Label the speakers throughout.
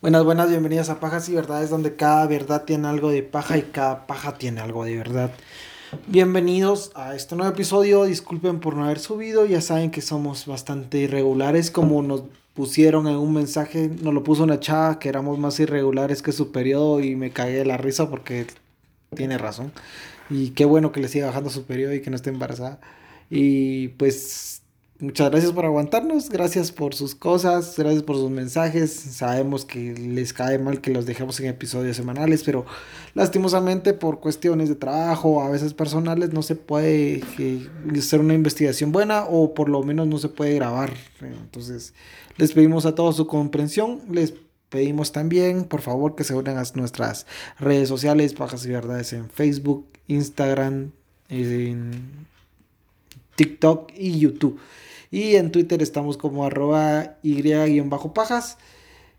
Speaker 1: Buenas, buenas, bienvenidos a Pajas y Verdades, donde cada verdad tiene algo de paja y cada paja tiene algo de verdad. Bienvenidos a este nuevo episodio. Disculpen por no haber subido. Ya saben que somos bastante irregulares. Como nos pusieron en un mensaje, nos lo puso una chava que éramos más irregulares que su periodo y me cagué de la risa porque tiene razón. Y qué bueno que le siga bajando su periodo y que no esté embarazada. Y pues Muchas gracias por aguantarnos, gracias por sus cosas, gracias por sus mensajes. Sabemos que les cae mal que los dejemos en episodios semanales, pero lastimosamente por cuestiones de trabajo, a veces personales, no se puede eh, hacer una investigación buena o por lo menos no se puede grabar. Entonces, les pedimos a todos su comprensión, les pedimos también, por favor, que se unan a nuestras redes sociales, Pajas y Verdades en Facebook, Instagram, en TikTok y YouTube. Y en Twitter estamos como arroba y-pajas.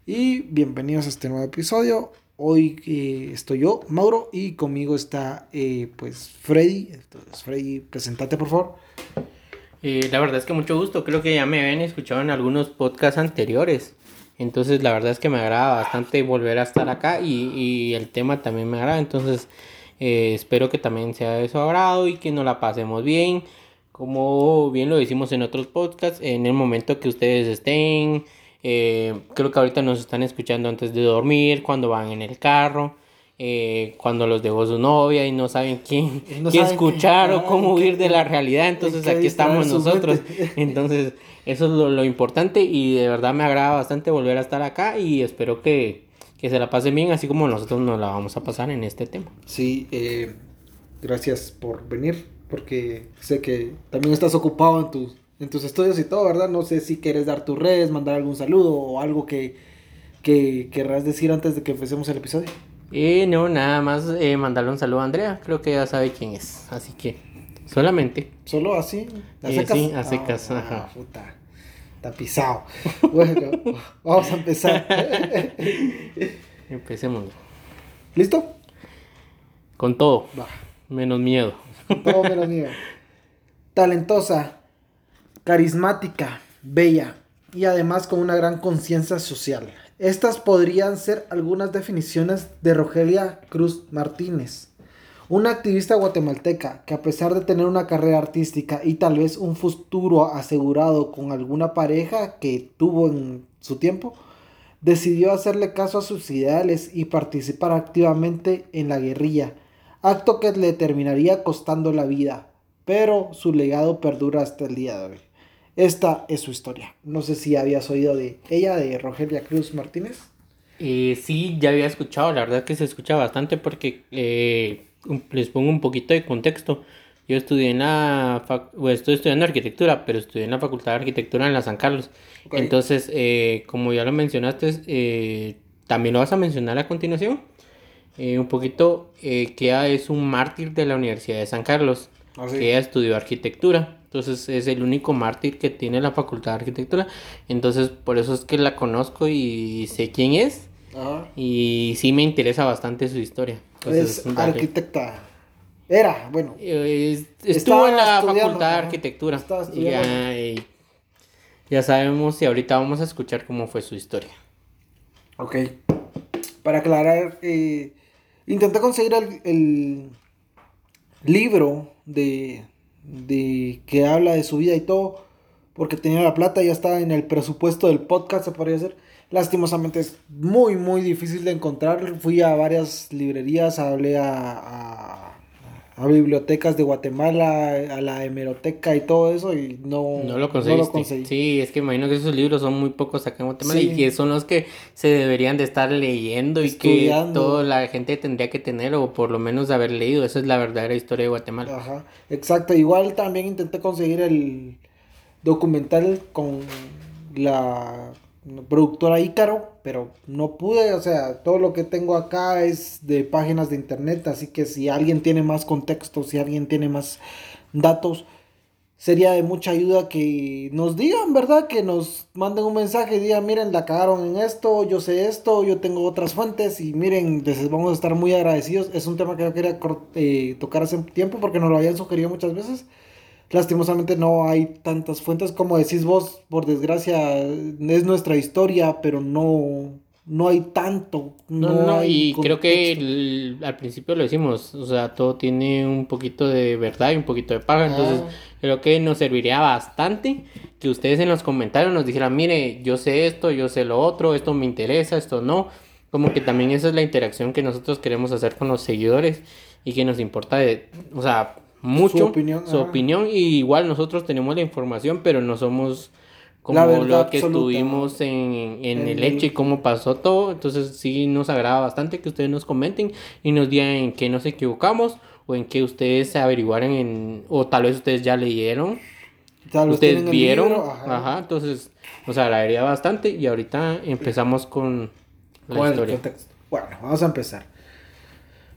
Speaker 1: Y bienvenidos a este nuevo episodio. Hoy eh, estoy yo, Mauro, y conmigo está eh, pues Freddy. Entonces, Freddy, presentate por favor.
Speaker 2: Eh, la verdad es que mucho gusto. Creo que ya me habían escuchado en algunos podcasts anteriores. Entonces la verdad es que me agrada bastante volver a estar acá y, y el tema también me agrada. Entonces espero que también sea de su agrado y que nos la pasemos bien. Como bien lo decimos en otros podcasts, en el momento que ustedes estén, eh, creo que ahorita nos están escuchando antes de dormir, cuando van en el carro, eh, cuando los dejó su novia y no saben quién, escuchar o cómo huir de la realidad, entonces aquí estamos nosotros. Entonces, eso es lo, importante y de verdad me agrada bastante volver a estar acá y espero que, que se la pasen bien, así como nosotros nos la vamos a pasar en este tema.
Speaker 1: Sí, eh, gracias por venir porque sé que también estás ocupado en tus, en tus estudios y todo, ¿verdad? No sé si quieres dar tus redes, mandar algún saludo o algo que, que querrás decir antes de que empecemos el episodio.
Speaker 2: Eh, no, nada más eh, mandarle un saludo a Andrea, creo que ya sabe quién es, así que solamente.
Speaker 1: ¿Solo así?
Speaker 2: ¿A eh, sí, a secas,
Speaker 1: ah, ajá. Puta, está pisado. bueno, vamos a empezar.
Speaker 2: Empecemos.
Speaker 1: ¿Listo?
Speaker 2: Con todo, Va. menos miedo.
Speaker 1: Todo Talentosa, carismática, bella y además con una gran conciencia social. Estas podrían ser algunas definiciones de Rogelia Cruz Martínez, una activista guatemalteca que a pesar de tener una carrera artística y tal vez un futuro asegurado con alguna pareja que tuvo en su tiempo, decidió hacerle caso a sus ideales y participar activamente en la guerrilla acto que le terminaría costando la vida, pero su legado perdura hasta el día de hoy. Esta es su historia. No sé si habías oído de ella, de Rogelia Cruz Martínez.
Speaker 2: Eh, sí, ya había escuchado, la verdad que se escucha bastante porque eh, les pongo un poquito de contexto. Yo estudié en la, estoy estudiando arquitectura, pero estudié en la Facultad de Arquitectura en la San Carlos. Entonces, eh, como ya lo mencionaste, eh, ¿también lo vas a mencionar a continuación? Eh, un poquito eh, que ella es un mártir de la Universidad de San Carlos, ah, que ella estudió arquitectura. Entonces es el único mártir que tiene la Facultad de Arquitectura. Entonces por eso es que la conozco y sé quién es. Y sí me interesa bastante su historia.
Speaker 1: es arquitecta. Era, bueno.
Speaker 2: Eh, estuvo en la Facultad de Arquitectura. Ya, ya sabemos y ahorita vamos a escuchar cómo fue su historia.
Speaker 1: Ok. Para aclarar, eh, Intenté conseguir el, libro de, de que habla de su vida y todo, porque tenía la plata, ya estaba en el presupuesto del podcast, se podría decir. Lastimosamente es muy, muy difícil de encontrar. Fui a varias librerías, hablé a bibliotecas de Guatemala, a la hemeroteca y todo eso y no,
Speaker 2: no lo conseguí. Sí, es que imagino que esos libros son muy pocos acá en Guatemala y que son los que se deberían de estar leyendo y que toda la gente tendría que tener o por lo menos haber leído. Esa es la verdadera historia de Guatemala.
Speaker 1: Ajá, exacto. Igual también intenté conseguir el documental con la productora Ícaro, pero no pude, o sea, todo lo que tengo acá es de páginas de internet, así que si alguien tiene más contexto, si alguien tiene más datos, sería de mucha ayuda que nos digan, ¿verdad? Que nos manden un mensaje y digan, miren, la cagaron en esto, yo sé esto, yo tengo otras fuentes y miren, les vamos a estar muy agradecidos. Es un tema que yo quería eh, tocar hace tiempo porque nos lo habían sugerido muchas veces. Lastimosamente no hay tantas fuentes como decís vos, por desgracia es nuestra historia, pero no, no hay tanto.
Speaker 2: No,
Speaker 1: No,
Speaker 2: no,
Speaker 1: hay
Speaker 2: y creo que el- al principio lo decimos, o sea, todo tiene un poquito de verdad y un poquito de paja, entonces
Speaker 1: Ah.
Speaker 2: creo que nos serviría bastante que ustedes en los comentarios nos dijeran, mire, yo sé esto, yo sé lo otro, esto me interesa, esto no, como que también esa es la interacción que nosotros queremos hacer con los seguidores y que nos importa de, o sea, mucho
Speaker 1: opinión,
Speaker 2: su
Speaker 1: ajá.
Speaker 2: opinión y igual nosotros tenemos la información, pero no somos como lo que
Speaker 1: absoluta.
Speaker 2: estuvimos en, en el hecho y cómo pasó todo. Entonces sí nos agrada bastante que ustedes nos comenten y nos digan en qué nos equivocamos o en qué ustedes se averiguaron en, o tal vez ustedes ya leyeron,
Speaker 1: Tal
Speaker 2: ustedes vieron,
Speaker 1: libro,
Speaker 2: ajá. entonces nos agradaría bastante y ahorita empezamos con la
Speaker 1: ¿Cuál es el
Speaker 2: historia.
Speaker 1: Bueno, vamos a empezar.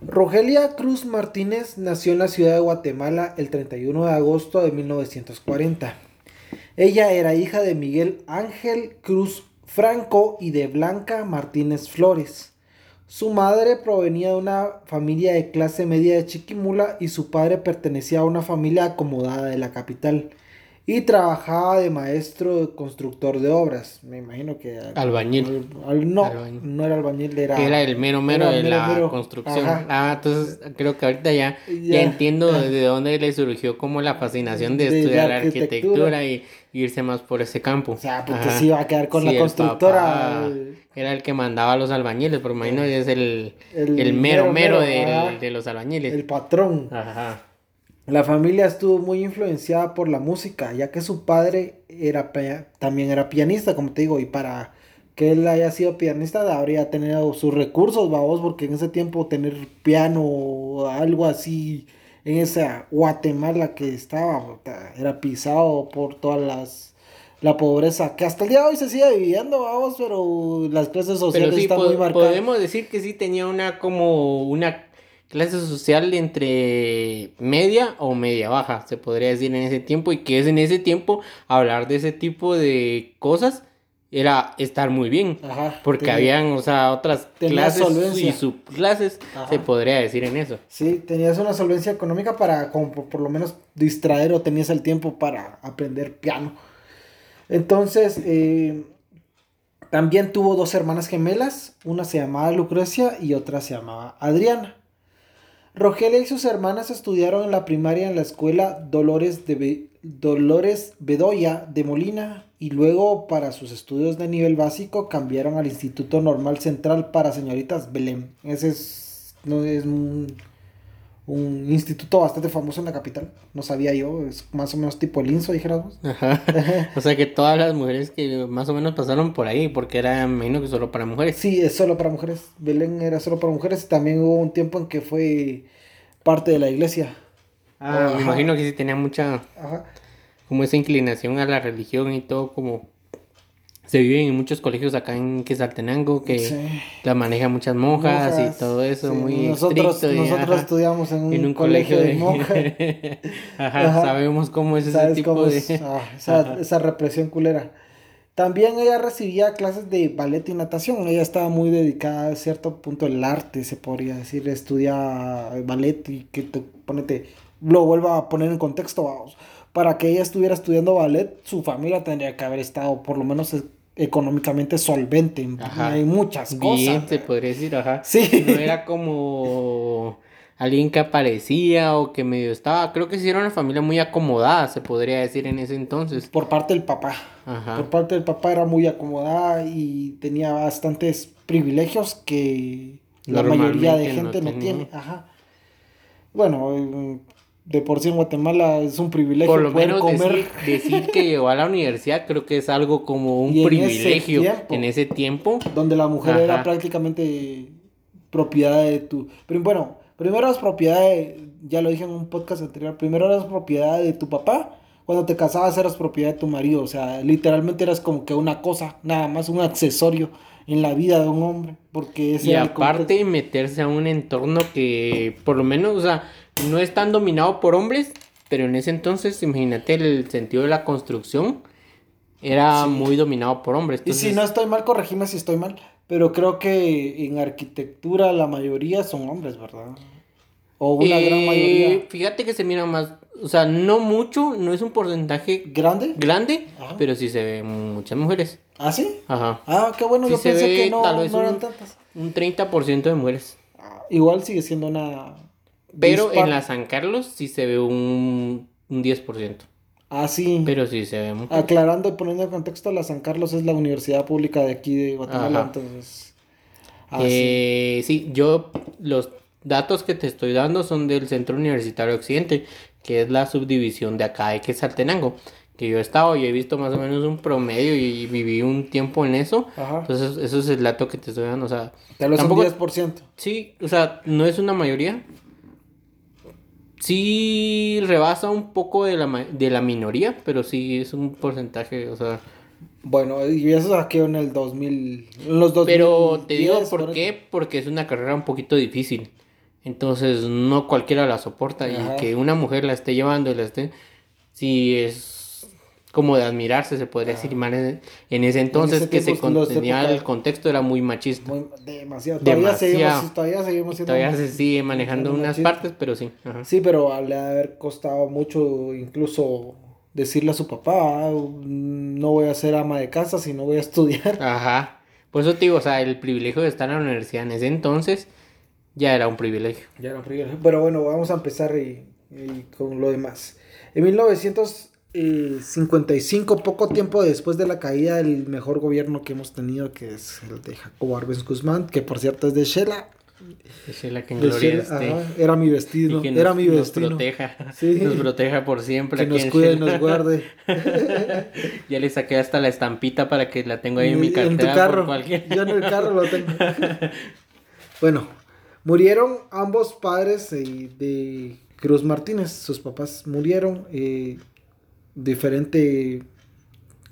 Speaker 1: Rogelia Cruz Martínez nació en la ciudad de Guatemala el 31 de agosto de 1940. Ella era hija de Miguel Ángel Cruz Franco y de Blanca Martínez Flores. Su madre provenía de una familia de clase media de Chiquimula y su padre pertenecía a una familia acomodada de la capital. Y trabajaba de maestro constructor de obras. Me imagino que...
Speaker 2: Albañil.
Speaker 1: Al- no,
Speaker 2: Albañil.
Speaker 1: no era albañil, era...
Speaker 2: Era el mero mero de la
Speaker 1: mero.
Speaker 2: construcción.
Speaker 1: Ajá.
Speaker 2: Ah, entonces creo que ahorita ya, ya.
Speaker 1: Ya.
Speaker 2: entiendo de dónde le surgió como la fascinación de,
Speaker 1: De
Speaker 2: estudiar arquitectura,
Speaker 1: arquitectura.
Speaker 2: y irse más por ese campo.
Speaker 1: O sea, porque
Speaker 2: Ajá.
Speaker 1: se iba a quedar con
Speaker 2: Sí,
Speaker 1: la constructora. el-
Speaker 2: Era el que mandaba a los albañiles, pero imagino que es el,
Speaker 1: El
Speaker 2: el, mero
Speaker 1: mero,
Speaker 2: del- de los albañiles.
Speaker 1: el patrón.
Speaker 2: Ajá.
Speaker 1: La familia estuvo muy influenciada por la música, ya que su padre era también era pianista, como te digo, y para que él haya sido pianista habría tenido sus recursos, vamos, porque en ese tiempo tener piano o algo así en esa Guatemala que estaba, era pisado por todas las la pobreza que hasta el día de hoy se sigue viviendo, vamos, pero las clases sociales
Speaker 2: sí,
Speaker 1: están muy marcadas.
Speaker 2: podemos decir que sí tenía una como una clase social entre media o media baja, se podría decir en ese tiempo, y que es en ese tiempo hablar de ese tipo de cosas era estar muy bien.
Speaker 1: Ajá,
Speaker 2: Porque
Speaker 1: tenía-
Speaker 2: habían, o sea, otras clases
Speaker 1: solvencia.
Speaker 2: y subclases,
Speaker 1: Ajá.
Speaker 2: se podría decir en eso.
Speaker 1: Sí, tenías una solvencia económica para como por, por lo menos distraer o tenías el tiempo para aprender piano. Entonces, eh, también tuvo dos hermanas gemelas, una se llamaba Lucrecia y otra se llamaba Adriana. Rogelia y sus hermanas estudiaron en la primaria en la escuela Dolores, de Dolores Bedoya de Molina y luego para sus estudios de nivel básico cambiaron al Instituto Normal Central para Señoritas Belén. Ese es, no, es un instituto bastante famoso en la capital. No sabía yo, es más o menos tipo el INSO, dijéramos.
Speaker 2: Ajá. o sea que todas las mujeres que más o menos pasaron por ahí, porque era menos que solo para mujeres.
Speaker 1: Sí, es solo para mujeres. Belén era solo para mujeres. También hubo un tiempo en que fue parte de la iglesia.
Speaker 2: Ah,
Speaker 1: Ajá.
Speaker 2: me imagino que sí tenía mucha,
Speaker 1: Ajá.
Speaker 2: como esa inclinación a la religión y todo, como se vive en muchos colegios acá en Quetzaltenango, que
Speaker 1: Sí.
Speaker 2: la manejan muchas monjas,
Speaker 1: Monjas,
Speaker 2: y todo eso,
Speaker 1: sí,
Speaker 2: muy
Speaker 1: nosotros,
Speaker 2: estricto. y,
Speaker 1: nosotros
Speaker 2: ajá,
Speaker 1: estudiamos en un,
Speaker 2: en un
Speaker 1: colegio,
Speaker 2: colegio,
Speaker 1: de monjas.
Speaker 2: ajá,
Speaker 1: Ajá.
Speaker 2: sabemos cómo es ese
Speaker 1: ¿Sabes
Speaker 2: tipo
Speaker 1: cómo
Speaker 2: de...
Speaker 1: es? Ah, esa, esa represión culera. También ella recibía clases de ballet y natación. Ella estaba muy dedicada a cierto punto al arte, se podría decir. Estudia ballet y que te, ponete, lo vuelva a poner en contexto, vamos. Para que ella estuviera estudiando ballet, su familia tendría que haber estado por lo menos económicamente solvente.
Speaker 2: Ajá.
Speaker 1: Hay muchas cosas.
Speaker 2: Bien, se podría decir, ajá.
Speaker 1: Sí.
Speaker 2: No era como alguien que aparecía o que medio estaba. Creo que sí era una familia muy acomodada, se podría decir en ese entonces.
Speaker 1: Por parte del papá.
Speaker 2: Ajá.
Speaker 1: Por parte del papá era muy acomodada y tenía bastantes privilegios que la mayoría de
Speaker 2: no
Speaker 1: gente no,
Speaker 2: tenía.
Speaker 1: tiene. Ajá. Bueno, de por sí en Guatemala es un privilegio
Speaker 2: Por lo
Speaker 1: poder
Speaker 2: menos
Speaker 1: comer.
Speaker 2: decir, decir que llegó a la universidad creo que es algo como un
Speaker 1: Y en ese
Speaker 2: privilegio
Speaker 1: tiempo.
Speaker 2: en ese tiempo.
Speaker 1: donde la mujer era prácticamente propiedad de tu... Pero bueno, primero es propiedad de... Ya lo dije en un podcast anterior. Primero eras propiedad de tu papá. Cuando te casabas eras propiedad de tu marido. O sea, literalmente eras como que una cosa, nada más un accesorio en la vida de un hombre. Porque ese
Speaker 2: Y aparte meterse a un entorno que por lo menos, o sea, no es tan dominado por hombres, pero en ese entonces, imagínate el sentido de la construcción era
Speaker 1: Sí.
Speaker 2: muy dominado por hombres.
Speaker 1: Y si no estoy mal, corregime si estoy mal. Pero creo que en arquitectura la mayoría son hombres, ¿verdad? O una gran
Speaker 2: Eh,
Speaker 1: mayoría.
Speaker 2: Fíjate que se mira más, o sea, no mucho, no es un porcentaje
Speaker 1: ¿Grande?
Speaker 2: grande,
Speaker 1: Ajá.
Speaker 2: pero sí se ve muchas mujeres.
Speaker 1: ¿Ah, sí?
Speaker 2: Ajá.
Speaker 1: Ah, qué bueno,
Speaker 2: Sí
Speaker 1: yo
Speaker 2: se
Speaker 1: pensé
Speaker 2: ve
Speaker 1: que no,
Speaker 2: tal vez
Speaker 1: no eran
Speaker 2: un-
Speaker 1: tantas.
Speaker 2: Un 30% de mujeres.
Speaker 1: Ah, Igual sigue siendo una...
Speaker 2: Pero
Speaker 1: dispar-
Speaker 2: en la San Carlos sí se ve un, un 10%.
Speaker 1: Ah, sí.
Speaker 2: Pero sí se ve mucho.
Speaker 1: Aclarando y poniendo en contexto, la San Carlos es la universidad pública de aquí de Guatemala,
Speaker 2: Ajá.
Speaker 1: entonces... Ah, sí.
Speaker 2: Eh, sí, yo los datos que te estoy dando son del Centro Universitario Occidente, que es la subdivisión de acá de Quetzaltenango, que yo he estado y he visto más o menos un promedio y viví un tiempo en eso.
Speaker 1: Ajá.
Speaker 2: Entonces, eso es el dato que te estoy dando, o sea,
Speaker 1: Tal vez
Speaker 2: tampoco-
Speaker 1: un 10%.
Speaker 2: sí, o sea, no es una mayoría. Sí rebasa un poco de la, de la minoría, pero sí es un porcentaje, o sea...
Speaker 1: Bueno, y eso saqué en el 2000... En los 2010,
Speaker 2: Pero te digo por qué, porque es una carrera un poquito difícil. Entonces no cualquiera la soporta
Speaker 1: Ajá.
Speaker 2: y que una mujer la esté llevando y la esté... Sí es como de admirarse, se podría decir, más en, en ese entonces
Speaker 1: ese
Speaker 2: que se
Speaker 1: época-
Speaker 2: el contexto era muy machista.
Speaker 1: Muy- demasiado. Todavía
Speaker 2: Demasiado.
Speaker 1: seguimos, todavía seguimos siendo...
Speaker 2: Todavía se sigue manejando unas
Speaker 1: machista.
Speaker 2: partes, pero sí. ajá.
Speaker 1: Sí, pero le ha haber costado mucho incluso decirle a su papá, "Ah, no voy a ser ama de casa si no voy a estudiar.
Speaker 2: Ajá. Por eso te digo, o sea, el privilegio de estar en la universidad en ese entonces ya era un privilegio.
Speaker 1: Ya era un privilegio. Pero bueno, vamos a empezar y, y con lo demás. En 1955, poco tiempo después de la caída del mejor gobierno que hemos tenido, que es el de Jacobo Arbenz Guzmán, que por cierto es de Shela.
Speaker 2: Esa es la que en
Speaker 1: De
Speaker 2: gloria
Speaker 1: Shela,
Speaker 2: esté.
Speaker 1: ajá, era mi
Speaker 2: Y
Speaker 1: destino,
Speaker 2: que
Speaker 1: era
Speaker 2: nos-
Speaker 1: mi
Speaker 2: nos
Speaker 1: destino.
Speaker 2: proteja.
Speaker 1: Sí.
Speaker 2: Nos proteja por siempre.
Speaker 1: Que nos
Speaker 2: en
Speaker 1: cuide,
Speaker 2: Shela.
Speaker 1: nos guarde.
Speaker 2: Ya le saqué hasta la estampita para que la tengo ahí en mi
Speaker 1: En
Speaker 2: cartera.
Speaker 1: tu
Speaker 2: por
Speaker 1: carro.
Speaker 2: cualquier-
Speaker 1: Yo en el carro lo tengo. bueno, murieron ambos padres eh, de Cruz Martínez. Sus papás murieron. eh, diferente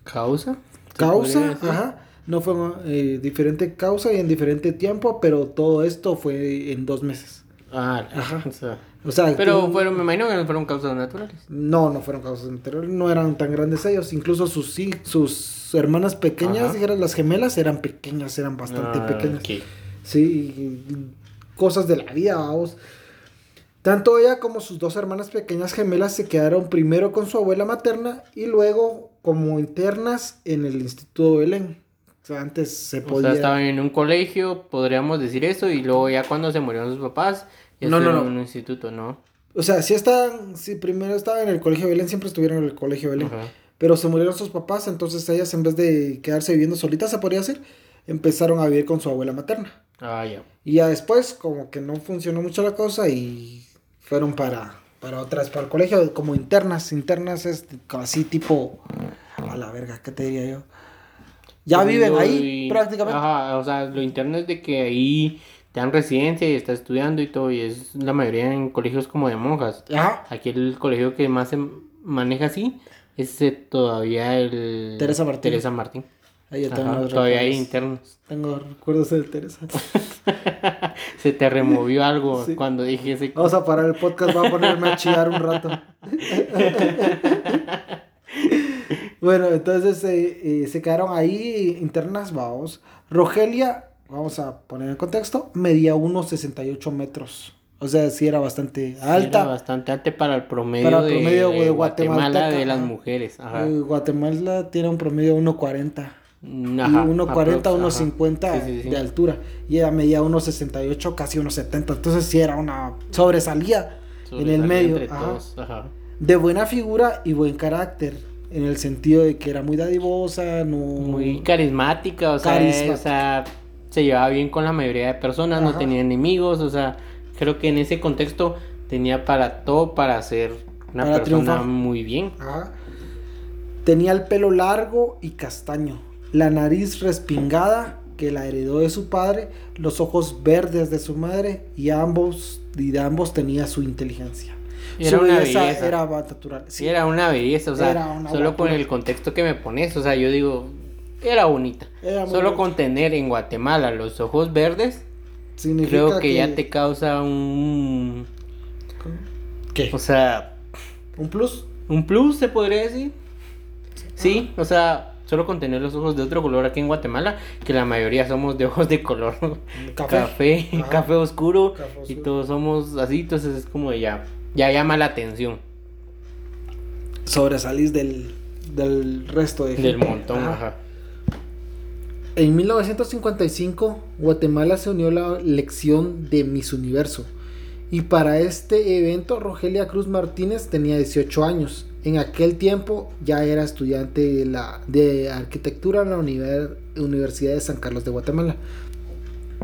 Speaker 2: ¿Causa? ¿Se podría
Speaker 1: causa. Ajá. No fue eh, diferente causa y en diferente tiempo, pero todo esto fue en dos meses.
Speaker 2: Ah,
Speaker 1: Ajá.
Speaker 2: o sea,
Speaker 1: O sea,
Speaker 2: Pero fueron, me imagino que no fueron causas naturales.
Speaker 1: No, no fueron causas anteriores, no eran tan grandes ellos. Incluso sus, sus hermanas pequeñas,
Speaker 2: Ajá.
Speaker 1: dijeras las gemelas, eran pequeñas, eran bastante
Speaker 2: Ah,
Speaker 1: pequeñas. Sí, cosas de la vida, vamos. Tanto ella como sus dos hermanas pequeñas gemelas se quedaron primero con su abuela materna y luego como internas en el Instituto Belén. O sea, antes se
Speaker 2: O
Speaker 1: podía...
Speaker 2: sea, estaban en un colegio, podríamos decir eso, y luego ya cuando se murieron sus papás, ya
Speaker 1: No, no, no.
Speaker 2: en un instituto, ¿no?
Speaker 1: O sea, sí estaban, sí, primero estaban en el colegio Belén, siempre estuvieron en el colegio Belén.
Speaker 2: Ajá.
Speaker 1: Pero se murieron sus papás, entonces ellas en vez de quedarse viviendo solitas, se podría decir, empezaron a vivir con su abuela materna.
Speaker 2: Ah, ya.
Speaker 1: Y ya después, como que no funcionó mucho la cosa y fueron para, para otras, para el colegio, como internas. Internas es así tipo, a la verga, ¿qué te diría yo? Ya viven ahí,
Speaker 2: Y-
Speaker 1: prácticamente.
Speaker 2: Ajá, o sea, lo interno es de que ahí te dan residencia y estás estudiando y todo, y es la mayoría en colegios como de monjas.
Speaker 1: Ajá.
Speaker 2: Aquí el colegio que más se maneja así es eh, todavía el...
Speaker 1: Teresa Martín.
Speaker 2: Teresa Martín.
Speaker 1: Ahí yo tengo
Speaker 2: todavía hay internos.
Speaker 1: Tengo recuerdos de Teresa.
Speaker 2: Se te removió algo
Speaker 1: Sí.
Speaker 2: cuando dije ese...
Speaker 1: Vamos a parar el podcast, voy a ponerme a chillar un rato. bueno, entonces eh, eh, se quedaron ahí internas, vamos. Rogelia, vamos a poner en contexto, medía unos 68 metros. O sea, sí era bastante
Speaker 2: Era
Speaker 1: alta.
Speaker 2: bastante alta para el promedio,
Speaker 1: Para el
Speaker 2: de,
Speaker 1: promedio,
Speaker 2: de
Speaker 1: güey,
Speaker 2: Guatemala
Speaker 1: guatemalteca,
Speaker 2: de las mujeres. Ajá.
Speaker 1: Guatemala tiene un promedio de 1.40.
Speaker 2: Mm,
Speaker 1: Y
Speaker 2: ajá,
Speaker 1: 1.40,
Speaker 2: aprox, ajá.
Speaker 1: 1.50
Speaker 2: Sí, sí, sí.
Speaker 1: de altura. Y ella medía 1.68, casi 1.70. Entonces sí era una sobresalía en el medio. ajá.
Speaker 2: ajá.
Speaker 1: de buena figura y buen carácter. En el sentido de que era muy dadivosa, no.
Speaker 2: Muy carismática, o sea,
Speaker 1: Carismática.
Speaker 2: o sea, se llevaba bien con la mayoría de personas, no tenía enemigos, o sea, creo que en ese contexto tenía para todo para ser una
Speaker 1: Para
Speaker 2: persona
Speaker 1: triunfar.
Speaker 2: muy bien.
Speaker 1: Ajá. Tenía el pelo largo y castaño, la nariz respingada que la heredó de su padre, los ojos verdes de su madre y ambos y de ambos tenía su inteligencia.
Speaker 2: Era
Speaker 1: su
Speaker 2: una
Speaker 1: belleza,
Speaker 2: belleza.
Speaker 1: era natural.
Speaker 2: Sí, era una belleza, o sea,
Speaker 1: una
Speaker 2: solo con el contexto que me pones, o sea, yo digo, era bonita.
Speaker 1: Era
Speaker 2: Solo
Speaker 1: bonita.
Speaker 2: con tener en Guatemala los ojos verdes,
Speaker 1: Significa
Speaker 2: creo que, ya te causa un,
Speaker 1: ¿Qué?
Speaker 2: o sea,
Speaker 1: ¿Un plus?
Speaker 2: un plus, se podría decir. Sí, o sea, solo con tener los ojos de otro color aquí en Guatemala, que la mayoría somos de ojos de color
Speaker 1: Café.
Speaker 2: café, oscuro,
Speaker 1: Café
Speaker 2: y todos somos así, entonces es como ya, ya llama la atención.
Speaker 1: sobresalís del, del resto de
Speaker 2: Del montón,
Speaker 1: Ajá.
Speaker 2: ajá.
Speaker 1: En 1955, Guatemala se unió a la elección de Miss Universo. Y para este evento, Rogelia Cruz Martínez tenía 18 años. En aquel tiempo ya era estudiante de, la, de arquitectura en la Univer- Universidad de San Carlos de Guatemala.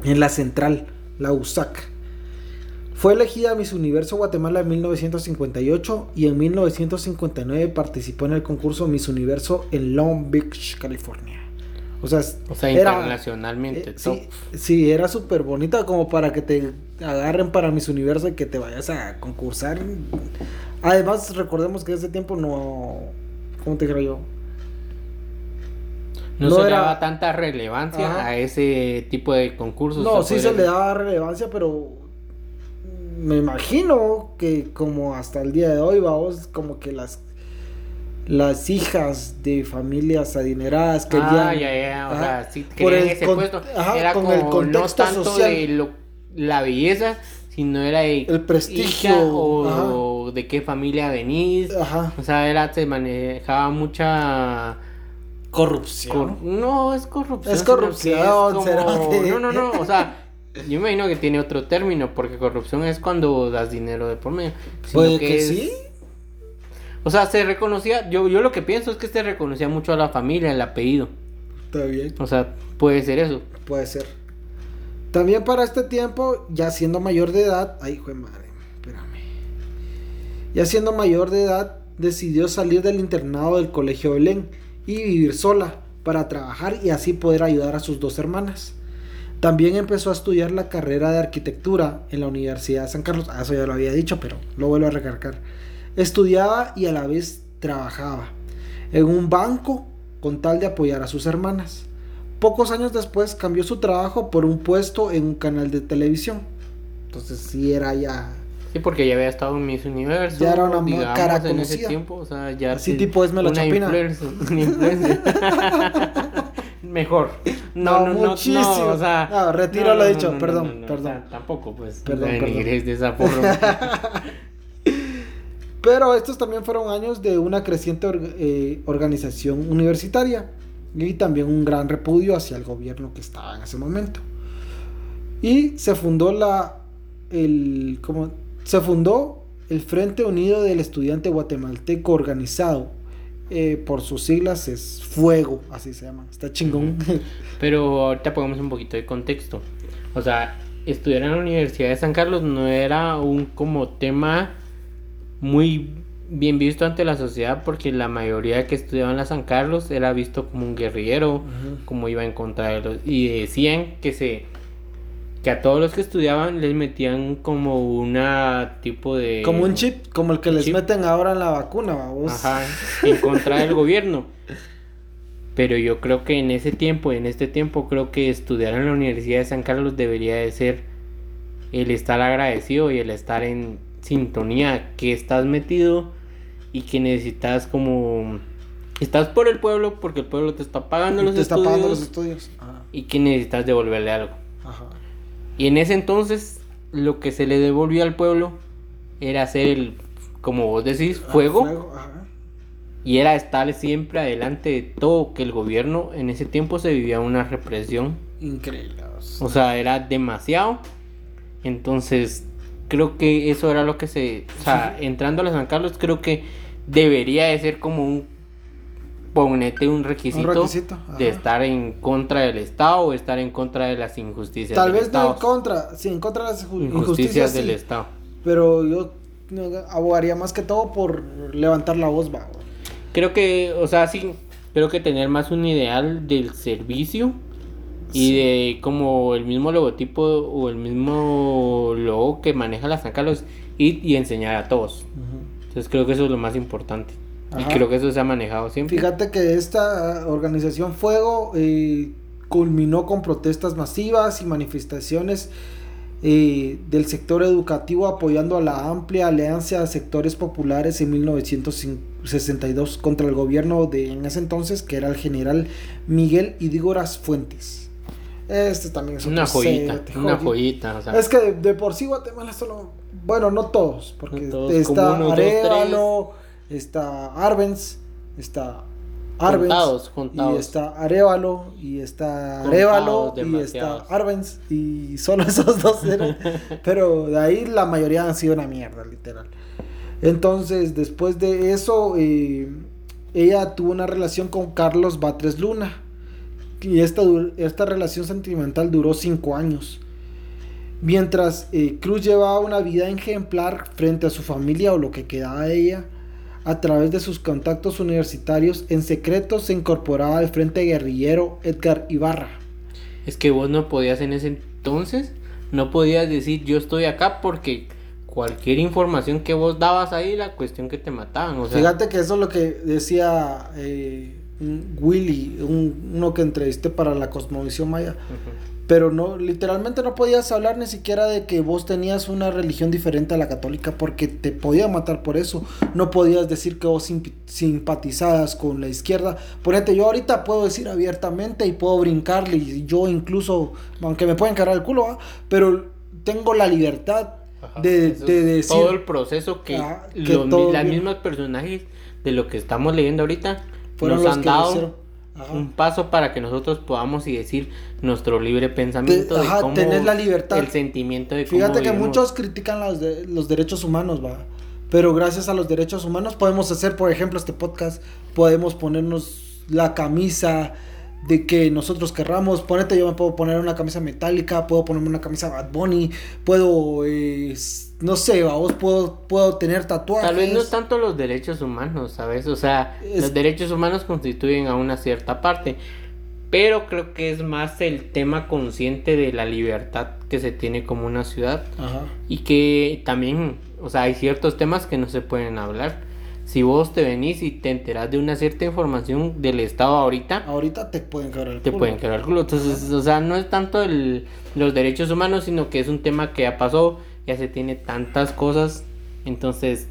Speaker 1: En la central, la USAC. Fue elegida Miss Universo Guatemala en 1958 y en 1959 participó en el concurso Miss Universo en Long Beach, California. O sea,
Speaker 2: O sea,
Speaker 1: era-
Speaker 2: internacionalmente.
Speaker 1: eh,
Speaker 2: top.
Speaker 1: sí, sí, era súper bonita como para que te agarren para Miss Universo y que te vayas a concursar. Además, recordemos que en ese tiempo no... ¿Cómo te dijera yo?
Speaker 2: No,
Speaker 1: no
Speaker 2: se le daba tanta relevancia
Speaker 1: Ajá.
Speaker 2: a ese tipo de concursos.
Speaker 1: No, sí se le daba relevancia, pero me imagino que como hasta el día de hoy, vamos, como que las las hijas de familias adineradas querían
Speaker 2: Ah, ya, ya, o
Speaker 1: Ajá.
Speaker 2: sea, sí
Speaker 1: Por el
Speaker 2: ese
Speaker 1: con-
Speaker 2: puesto.
Speaker 1: ajá,
Speaker 2: era
Speaker 1: con
Speaker 2: como
Speaker 1: el contexto
Speaker 2: no tanto
Speaker 1: social.
Speaker 2: de lo- la belleza, sino era de
Speaker 1: El prestigio,
Speaker 2: hija o de qué familia venís.
Speaker 1: Ajá.
Speaker 2: O sea, era, se manejaba mucha...
Speaker 1: corrupción.
Speaker 2: cor- no, es corrupción.
Speaker 1: Es corrupción,
Speaker 2: es
Speaker 1: será
Speaker 2: como-
Speaker 1: que-
Speaker 2: No, no, no, o sea... Yo me imagino que tiene otro término, porque corrupción es cuando das dinero de por medio.
Speaker 1: Puede que
Speaker 2: es-
Speaker 1: sí.
Speaker 2: O sea, se reconocía, yo, yo lo que pienso es que se reconocía mucho a la familia, el apellido.
Speaker 1: Está bien.
Speaker 2: O sea, puede ser eso.
Speaker 1: Puede ser. También para este tiempo, ya siendo mayor de edad, ay, hijo de madre. Ya siendo mayor de edad, decidió salir del internado del Colegio Belén y vivir sola para trabajar y así poder ayudar a sus dos hermanas. También empezó a estudiar la carrera de arquitectura en la Universidad de San Carlos. Ah, eso ya lo había dicho, pero lo vuelvo a recargar. Estudiaba y a la vez trabajaba en un banco con tal de apoyar a sus hermanas. Pocos años después cambió su trabajo por un puesto en un canal de televisión. Entonces sí era ya
Speaker 2: Sí, porque ya había estado en Miss Universo.
Speaker 1: Ya era una
Speaker 2: digamos,
Speaker 1: cara
Speaker 2: en ese tiempo. O sea, ya.
Speaker 1: Así
Speaker 2: te-
Speaker 1: tipo Esme la
Speaker 2: una
Speaker 1: Chapina.
Speaker 2: influencer, una influencer. Mejor.
Speaker 1: No, muchísimo.
Speaker 2: o sea,
Speaker 1: No, retiro lo dicho, perdón, perdón.
Speaker 2: sea, tampoco, pues.
Speaker 1: Perdón,
Speaker 2: no
Speaker 1: perdón.
Speaker 2: de esa forma.
Speaker 1: Pero estos también fueron años de una creciente eh, organización universitaria y también un gran repudio hacia el gobierno que estaba en ese momento. Y se fundó la el como se fundó el Frente Unido del Estudiante Guatemalteco Organizado. eh, por sus siglas es Fuego, así se llama. Está chingón.
Speaker 2: Pero ahorita pongamos un poquito de contexto. O sea, estudiar en la Universidad de San Carlos no era un como tema muy bien visto ante la sociedad porque la mayoría que estudiaban en la San Carlos era visto como un guerrillero, como iba en contra de los y decían que se que a todos los que estudiaban les metían como una tipo de
Speaker 1: Como un chip, como el que les
Speaker 2: Chip.
Speaker 1: meten ahora en la vacuna, vamos.
Speaker 2: Ajá, en contra del gobierno. Pero yo creo que en ese tiempo, en este tiempo, creo que estudiar en la Universidad de San Carlos debería de ser el estar agradecido y el estar en sintonía, que estás metido y que necesitas como... Estás por el pueblo porque el pueblo te está pagando
Speaker 1: Y
Speaker 2: los
Speaker 1: te está
Speaker 2: estudios
Speaker 1: pagando los estudios. Ajá.
Speaker 2: y que necesitas devolverle algo.
Speaker 1: Ajá.
Speaker 2: Y en ese entonces lo que se le devolvió al pueblo era hacer el, como vos decís, fuego.
Speaker 1: ajá.
Speaker 2: Y era estar siempre adelante de todo, que el gobierno en ese tiempo se vivía una represión.
Speaker 1: Increíble.
Speaker 2: O sea, era demasiado. Entonces, creo que eso era lo que se... O sea, entrando a San Carlos, creo que debería de ser como un... Ponete un requisito,
Speaker 1: Un requisito, ajá.
Speaker 2: de estar en contra del Estado o estar en contra de las injusticias
Speaker 1: Tal
Speaker 2: del
Speaker 1: vez no
Speaker 2: Estado.
Speaker 1: en contra, sí, en contra de las ju-
Speaker 2: injusticias
Speaker 1: injusticias,
Speaker 2: del
Speaker 1: sí,
Speaker 2: Estado.
Speaker 1: pero yo no, abogaría más que todo por levantar la voz, va.
Speaker 2: Creo que, o sea, sí, creo que tener más un ideal del servicio y
Speaker 1: Sí.
Speaker 2: de como el mismo logotipo o el mismo logo que maneja la San Carlos y, y enseñar a todos. Entonces creo que eso es lo más importante. Y creo que eso se ha manejado siempre.
Speaker 1: Fíjate que esta ah, organización Fuego eh, culminó con protestas masivas y manifestaciones eh, del sector educativo apoyando a la amplia alianza de sectores populares en 1962 contra el gobierno de en ese entonces que era el general Miguel Idígoras Fuentes. Este también es
Speaker 2: Una joyita, una
Speaker 1: joyi-
Speaker 2: joyita. O sea,
Speaker 1: Es que de, de por sí Guatemala solo, bueno, no todos, porque
Speaker 2: No todos, como
Speaker 1: está
Speaker 2: dos,
Speaker 1: Arevalo, está Arbenz, está Arbenz,
Speaker 2: Juntados, juntados.
Speaker 1: y está Arevalo, y está Arevalo, y está. Arbenz, y solo esos dos eran. Pero de ahí la mayoría han sido una mierda, literal. Entonces, después de eso, eh, ella tuvo una relación con Carlos Batres Luna. Y esta, esta relación sentimental duró cinco años. Mientras eh, Cruz llevaba una vida ejemplar frente a su familia o lo que quedaba de ella, a través de sus contactos universitarios, en secreto se incorporaba al frente guerrillero Edgar Ibarra.
Speaker 2: Es que vos no podías en ese entonces, no podías decir yo estoy acá porque cualquier información que vos dabas ahí, la cuestión que te mataban. O sea,
Speaker 1: Fíjate que eso es lo que decía eh, un Willy, un- uno que entrevisté para la Cosmovisión Maya. Pero no, literalmente no podías hablar ni siquiera de que vos tenías una religión diferente a la católica porque te podía matar por eso. No podías decir que vos simpatizabas con la izquierda. Ponete, yo ahorita puedo decir abiertamente y puedo brincarle y yo incluso, aunque me pueden cargar el culo, ¿va? pero tengo la libertad
Speaker 2: Ajá,
Speaker 1: de, decir...
Speaker 2: todo el proceso que,
Speaker 1: Ajá, que
Speaker 2: los,
Speaker 1: todo
Speaker 2: las
Speaker 1: bien.
Speaker 2: mismos personajes de lo que estamos leyendo ahorita
Speaker 1: fueron
Speaker 2: nos
Speaker 1: los
Speaker 2: han
Speaker 1: que
Speaker 2: dado.
Speaker 1: Ajá.
Speaker 2: un paso para que nosotros podamos y decir nuestro libre pensamiento de
Speaker 1: ajá,
Speaker 2: cómo
Speaker 1: tener la libertad.
Speaker 2: el sentimiento de cómo
Speaker 1: Fíjate que
Speaker 2: vivimos.
Speaker 1: muchos critican los, de- los derechos humanos, va. Pero gracias a los derechos humanos podemos hacer, por ejemplo, este podcast. Podemos ponernos la camisa de que nosotros querramos. Ponete, yo me puedo poner una camisa metálica, puedo ponerme una camisa Bad Bunny, puedo, eh, no sé, vos puedo, puedo tener tatuajes.
Speaker 2: Tal vez no es tanto los derechos humanos, ¿sabes? O sea,
Speaker 1: Es-
Speaker 2: los derechos humanos constituyen a una cierta parte, pero creo que es más el tema consciente de la libertad que se tiene como una ciudad
Speaker 1: Ajá.
Speaker 2: y que también, o sea, hay ciertos temas que no se pueden hablar. Si vos te venís y te enterás de una cierta información del Estado ahorita,
Speaker 1: Ahorita te pueden quebrar el
Speaker 2: te
Speaker 1: culo.
Speaker 2: pueden quebrar el culo. Entonces, o sea, no es tanto el, los derechos humanos, sino que es un tema que ya pasó, ya se tiene tantas cosas. Entonces,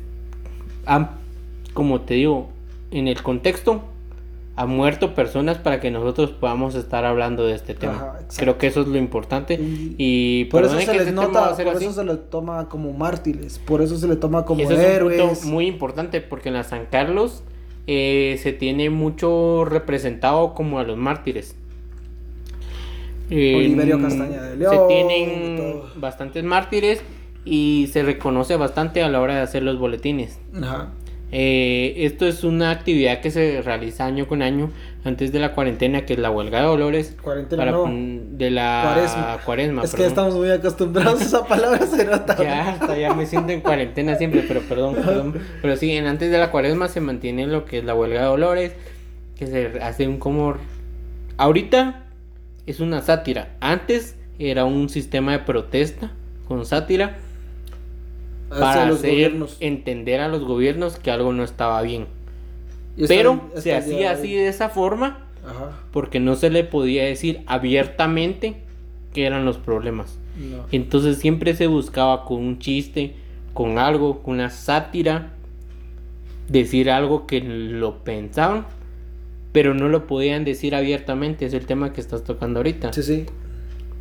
Speaker 2: han, como te digo, en el contexto, han muerto personas para que nosotros podamos estar hablando de este tema.
Speaker 1: Ajá.
Speaker 2: Creo que eso es lo importante.
Speaker 1: Y-
Speaker 2: Y
Speaker 1: Por eso se les
Speaker 2: este
Speaker 1: nota, por
Speaker 2: así.
Speaker 1: eso se le toma como mártires, por eso se le toma como
Speaker 2: Eso es un
Speaker 1: héroes.
Speaker 2: punto muy importante porque en la San Carlos eh, se tiene mucho representado como a los mártires. Eh,
Speaker 1: Oliverio Castañeda de León,
Speaker 2: Se tienen bastantes mártires y se reconoce bastante a la hora de hacer los boletines.
Speaker 1: Ajá.
Speaker 2: Eh, esto es una actividad que se realiza año con año antes de la cuarentena, que es la huelga de Dolores.
Speaker 1: Cuarentena
Speaker 2: para
Speaker 1: no.
Speaker 2: de la
Speaker 1: Cuaresma.
Speaker 2: cuaresma,
Speaker 1: es que
Speaker 2: perdón.
Speaker 1: estamos muy acostumbrados a esa palabra, se nota.
Speaker 2: Ya, hasta ya me siento en cuarentena siempre, pero perdón, perdón. Pero sí, en antes de la cuaresma se mantiene lo que es la huelga de dolores, que se hace un como... Ahorita es una sátira. Antes era un sistema de protesta con sátira para
Speaker 1: los
Speaker 2: hacer
Speaker 1: gobiernos.
Speaker 2: entender a los gobiernos que algo no estaba bien. Pero se hacía así de esa forma
Speaker 1: Ajá.
Speaker 2: porque no se le podía decir abiertamente que eran los problemas.
Speaker 1: No.
Speaker 2: Entonces siempre se buscaba con un chiste, con algo, con una sátira, decir algo que lo pensaban, pero no lo podían decir abiertamente. Es el tema que estás tocando ahorita.
Speaker 1: Sí, sí.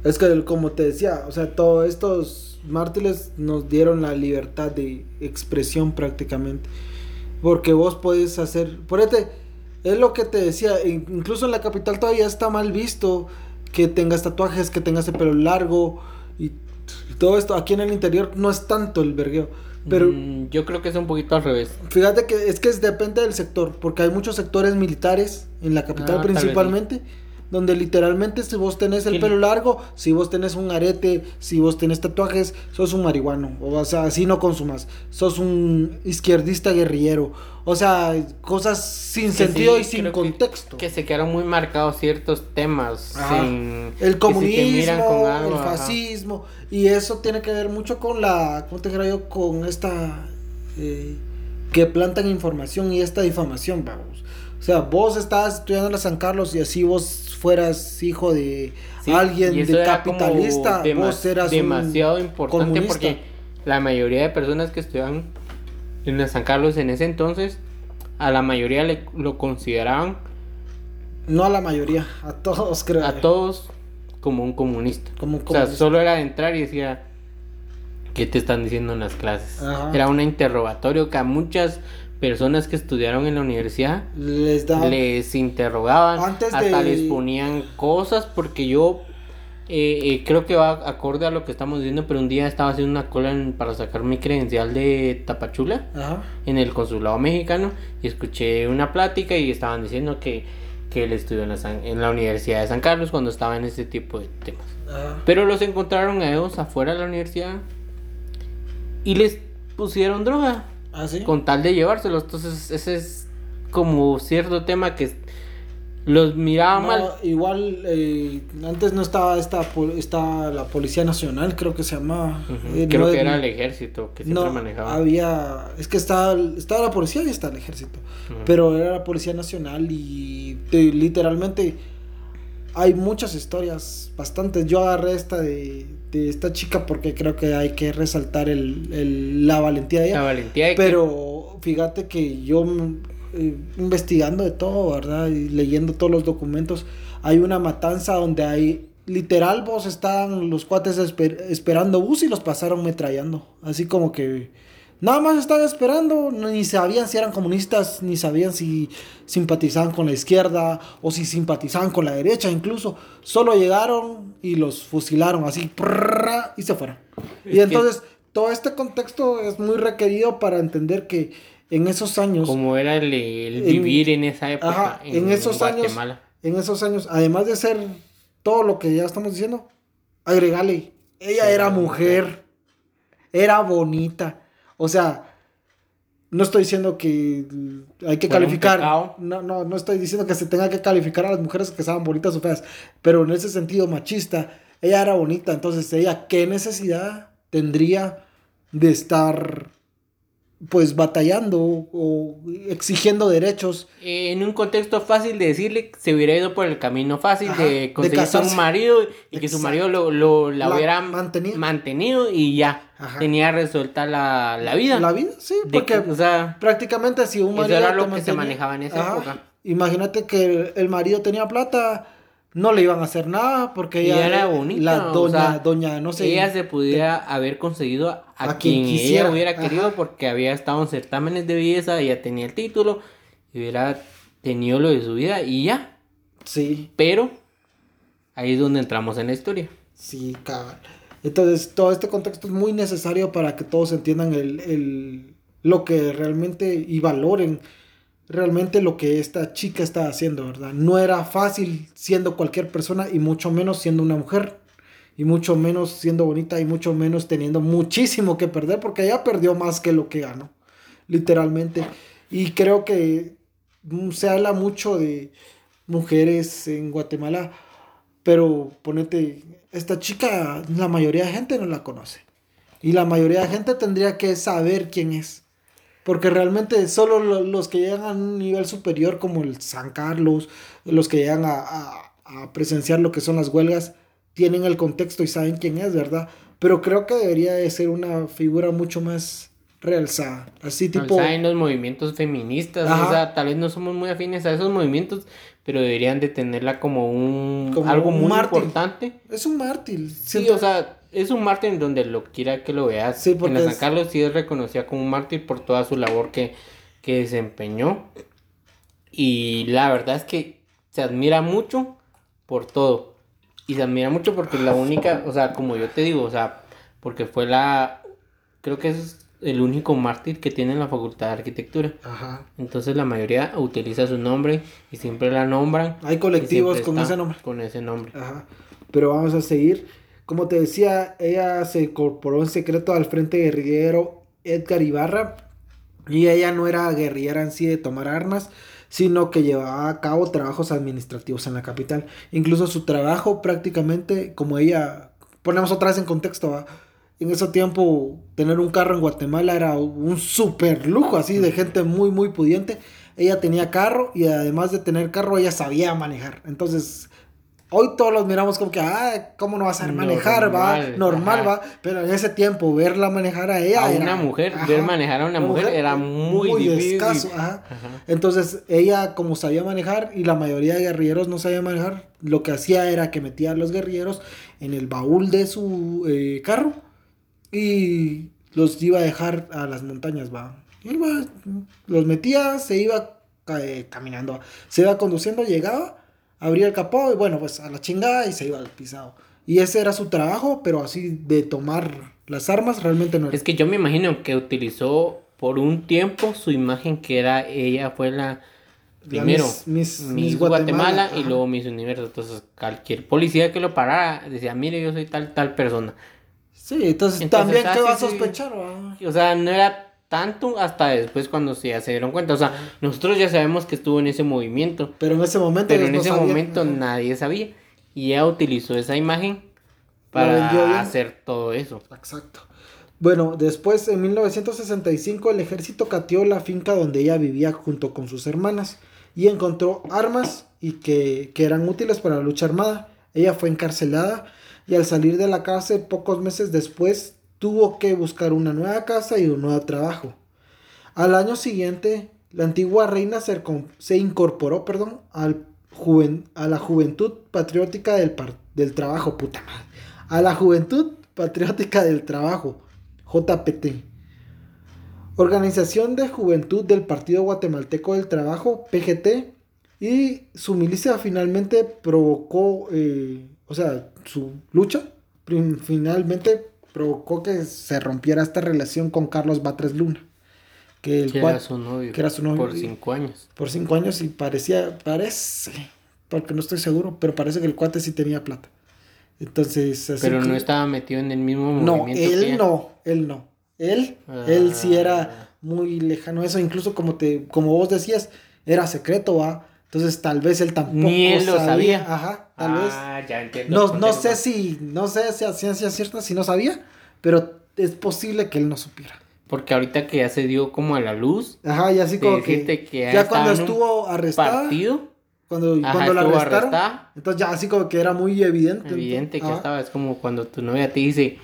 Speaker 1: Es que como te decía, o sea, todos estos mártires nos dieron la libertad de expresión prácticamente. Porque vos podés hacer, ponete, es lo que te decía, in- incluso en la capital todavía está mal visto que tengas tatuajes, que tengas el pelo largo y, y todo esto. Aquí en el interior no es tanto el vergueo. Pero
Speaker 2: Mm, yo creo que es un poquito al revés.
Speaker 1: Fíjate que es que es- depende del sector, porque hay muchos sectores militares en la capital
Speaker 2: Ah, tal vez
Speaker 1: principalmente, donde literalmente si vos tenés el pelo largo, si vos tenés un arete, si vos tenés tatuajes, sos un marihuano, o sea, así no consumas, sos un izquierdista guerrillero, o sea, cosas sin
Speaker 2: Que
Speaker 1: sentido
Speaker 2: sí,
Speaker 1: y sin
Speaker 2: creo que-
Speaker 1: contexto.
Speaker 2: Que se quedaron muy marcados ciertos temas. Sin-
Speaker 1: El comunismo,
Speaker 2: con
Speaker 1: el
Speaker 2: ajá.
Speaker 1: fascismo, y eso tiene que ver mucho con la, ¿cómo te dijera yo? Con esta, eh, que plantan información y esta difamación, vamos. O sea, vos estás estudiando en la San Carlos y así vos fueras hijo de
Speaker 2: Sí,
Speaker 1: alguien de capitalista, vos eras un
Speaker 2: demasiado importante
Speaker 1: comunista.
Speaker 2: porque la mayoría de personas que estudiaban en San Carlos en ese entonces, a la mayoría le, lo consideraban
Speaker 1: No a la mayoría, a todos creo.
Speaker 2: a todos como un comunista.
Speaker 1: Como
Speaker 2: O sea,
Speaker 1: comunista.
Speaker 2: solo era de entrar y decía, ¿qué te están diciendo en las clases?
Speaker 1: Ajá.
Speaker 2: Era un interrogatorio que a muchas personas que estudiaron en la universidad
Speaker 1: Les
Speaker 2: interrogaban,
Speaker 1: Antes
Speaker 2: hasta
Speaker 1: de-
Speaker 2: les ponían cosas, porque yo eh, eh, creo que va acorde a lo que estamos diciendo, pero un día estaba haciendo una cola en- para sacar mi credencial de Tapachula
Speaker 1: Ajá.
Speaker 2: en el consulado mexicano y escuché una plática y estaban diciendo que, que él estudió en la, San- en la Universidad de San Carlos cuando estaba en ese tipo de temas.
Speaker 1: Ajá.
Speaker 2: Pero los encontraron a ellos afuera de la universidad y les pusieron droga
Speaker 1: ¿Ah, sí?
Speaker 2: con tal de llevárselos. Entonces, ese es como cierto tema que los miraba
Speaker 1: No,
Speaker 2: mal.
Speaker 1: igual eh, antes no estaba esta estaba la policía nacional creo que se llamaba Eh,
Speaker 2: Creo
Speaker 1: no-
Speaker 2: que era el ejército que siempre
Speaker 1: no
Speaker 2: manejaba.
Speaker 1: había es que estaba estaba la policía y está el ejército pero era la policía nacional y te- literalmente hay muchas historias bastantes. Yo agarré esta de, de esta chica porque creo que hay que resaltar el, el- la valentía de ella.
Speaker 2: La valentía de que-
Speaker 1: pero fíjate que yo eh, investigando de todo, ¿verdad? Y leyendo todos los documentos, hay una matanza donde hay literal vos estaban los cuates esper- esperando bus y los pasaron metrallando, así como que nada más estaban esperando, ni sabían si eran comunistas, ni sabían si simpatizaban con la izquierda o si simpatizaban con la derecha incluso, solo llegaron y los fusilaron así y se fueron. Y entonces todo este contexto es muy requerido para entender que en esos años,
Speaker 2: como era el, el
Speaker 1: en-
Speaker 2: vivir en esa época
Speaker 1: ajá, en, esos años,
Speaker 2: Guatemala.
Speaker 1: en esos años, además de ser todo lo que ya estamos diciendo, agregale, ella era mujer, era bonita, o sea, no estoy diciendo que hay que calificar, no, no, no estoy diciendo que se tenga que calificar a las mujeres que sean bonitas o feas, pero en ese sentido machista, ella era bonita, entonces ella, ¿qué necesidad tendría de estar pues batallando o exigiendo derechos?
Speaker 2: En un contexto fácil de decirle, se hubiera ido por el camino fácil
Speaker 1: Ajá, de
Speaker 2: de conseguir
Speaker 1: casarse.
Speaker 2: un marido y que su marido lo, lo- la,
Speaker 1: La
Speaker 2: hubiera
Speaker 1: mantenido.
Speaker 2: mantenido y ya
Speaker 1: Ajá.
Speaker 2: tenía resuelta la, la vida.
Speaker 1: La vida, sí, porque
Speaker 2: que, o sea,
Speaker 1: prácticamente si un
Speaker 2: Eso
Speaker 1: marido
Speaker 2: era
Speaker 1: te
Speaker 2: lo que se manejaba en esa
Speaker 1: Ajá.
Speaker 2: época.
Speaker 1: Imagínate que el marido tenía plata, no le iban a hacer nada porque
Speaker 2: Y
Speaker 1: ella
Speaker 2: era bonita,
Speaker 1: la
Speaker 2: o
Speaker 1: doña,
Speaker 2: sea,
Speaker 1: doña, no sé.
Speaker 2: ella se pudiera haber conseguido a,
Speaker 1: a
Speaker 2: quien, ella hubiera querido
Speaker 1: ajá.
Speaker 2: porque había estado en certámenes de belleza, ella tenía el título y hubiera tenido lo de su vida y ya.
Speaker 1: Sí,
Speaker 2: Pero ahí es donde entramos en la historia.
Speaker 1: sí, cabal. Entonces, todo este contexto es muy necesario para que todos entiendan el, el- lo que realmente y valoren realmente lo que esta chica está haciendo, ¿verdad? No era fácil siendo cualquier persona y mucho menos siendo una mujer. Y mucho menos siendo bonita y mucho menos teniendo muchísimo que perder porque ella perdió más que lo que ganó, literalmente. Y creo que mm, se habla mucho de mujeres en Guatemala, pero ponete, esta chica, la mayoría de gente no la conoce. Y la mayoría de gente tendría que saber quién es. Porque realmente solo lo- los que llegan a un nivel superior como el San Carlos, los que llegan a, a- a presenciar lo que son las huelgas, tienen el contexto y saben quién es, ¿verdad? Pero creo que debería de ser una figura mucho más realzada. Así tipo...
Speaker 2: En los movimientos feministas,
Speaker 1: Ajá.
Speaker 2: o sea, tal vez no somos muy afines a esos movimientos, pero deberían de tenerla como un
Speaker 1: Como
Speaker 2: algo
Speaker 1: un
Speaker 2: muy
Speaker 1: mártir.
Speaker 2: importante.
Speaker 1: Es un mártir.
Speaker 2: Sí, o sea, es un mártir en donde lo quiera que lo veas.
Speaker 1: Sí, porque
Speaker 2: en la San
Speaker 1: es-
Speaker 2: Carlos sí es reconocida como un mártir por toda su labor que, que desempeñó. Y la verdad es que se admira mucho por todo. Y se admira mucho porque la única, o sea, como yo te digo, o sea, porque fue la, creo que es el único mártir que tiene en la Facultad de Arquitectura.
Speaker 1: Ajá.
Speaker 2: Entonces la mayoría utiliza su nombre y siempre la nombran.
Speaker 1: Hay colectivos con ese nombre.
Speaker 2: Con ese nombre.
Speaker 1: Ajá. Pero vamos a seguir. Como te decía, ella se incorporó en secreto al Frente Guerrillero Edgar Ibarra. Y ella no era guerrillera en sí de tomar armas, sino que llevaba a cabo trabajos administrativos en la capital. Incluso su trabajo prácticamente, como ella, ponemos otra vez en contexto, ¿va? En ese tiempo tener un carro en Guatemala era un super lujo, así de gente muy, muy pudiente. Ella tenía carro y además de tener carro, ella sabía manejar. Entonces, hoy todos los miramos como que, ah, ¿cómo no vas a manejar, va?
Speaker 2: Normal,
Speaker 1: Normal,
Speaker 2: ajá.
Speaker 1: va. Pero en ese tiempo, verla manejar a ella
Speaker 2: a
Speaker 1: era-
Speaker 2: una mujer,
Speaker 1: ajá.
Speaker 2: ver manejar a una mujer era muy, difícil.
Speaker 1: escaso. Ajá. Entonces, ella como sabía manejar y la mayoría de guerrilleros no sabía manejar, lo que hacía era que metía a los guerrilleros en el baúl de su eh, carro y los iba a dejar a las montañas, va. Iba, los metía, se iba eh, caminando, se iba conduciendo, llegaba, abría el capó y bueno, pues a la chingada y se iba al pisado. Y ese era su trabajo, pero así de tomar las armas realmente no era.
Speaker 2: Es que yo me imagino que utilizó por un tiempo su imagen que era ella fue la primero Miss, Guatemala, y luego Miss Universo. Entonces cualquier policía que lo parara decía, mire, yo soy tal, tal persona.
Speaker 1: Sí, entonces, también qué va a sospechar.
Speaker 2: O sea, no era tanto hasta después cuando se, ya se dieron cuenta. O sea, nosotros ya sabemos que estuvo en ese movimiento.
Speaker 1: Pero en ese momento,
Speaker 2: pero en ese momento nadie sabía. Y ella utilizó esa imagen para hacer todo eso.
Speaker 1: Exacto. Bueno, después en 1965 el ejército cateó la finca donde ella vivía junto con sus hermanas y encontró armas y que, que eran útiles para la lucha armada. Ella fue encarcelada y al salir de la cárcel pocos meses después tuvo que buscar una nueva casa y un nuevo trabajo. Al año siguiente, la antigua reina se, incorporó perdón, al a la juventud patriótica del, del trabajo, puta madre. A la juventud patriótica del trabajo, JPT. Organización de Juventud del Partido Guatemalteco del Trabajo, PGT, y su milicia finalmente provocó, eh, o sea, su lucha finalmente provocó que se rompiera esta relación con Carlos Batres Luna.
Speaker 2: Que, el era su novio. Que era su novio. Por cinco años.
Speaker 1: Por cinco años y parecía, parece, porque no estoy seguro, pero parece que el cuate sí tenía plata. Entonces,
Speaker 2: Pero no estaba metido en el mismo
Speaker 1: movimiento. No, él no, él no. Él, él sí era ah. muy lejano eso, incluso como te, como vos decías, era secreto, va. Entonces tal vez él tampoco
Speaker 2: Ni él lo sabía.
Speaker 1: Ajá, tal ah, vez. ya entiendo. No, no sé si, no sé si a ciencia cierta si no sabía, pero es posible que él no supiera.
Speaker 2: Porque ahorita que ya se dio como a la luz.
Speaker 1: Ajá, y así como que, ya cuando estuvo arrestado. Partido. Cuando, cuando la arrestaron. Entonces ya así como que era muy evidente.
Speaker 2: Evidente que estaba. Es como cuando tu novia te dice,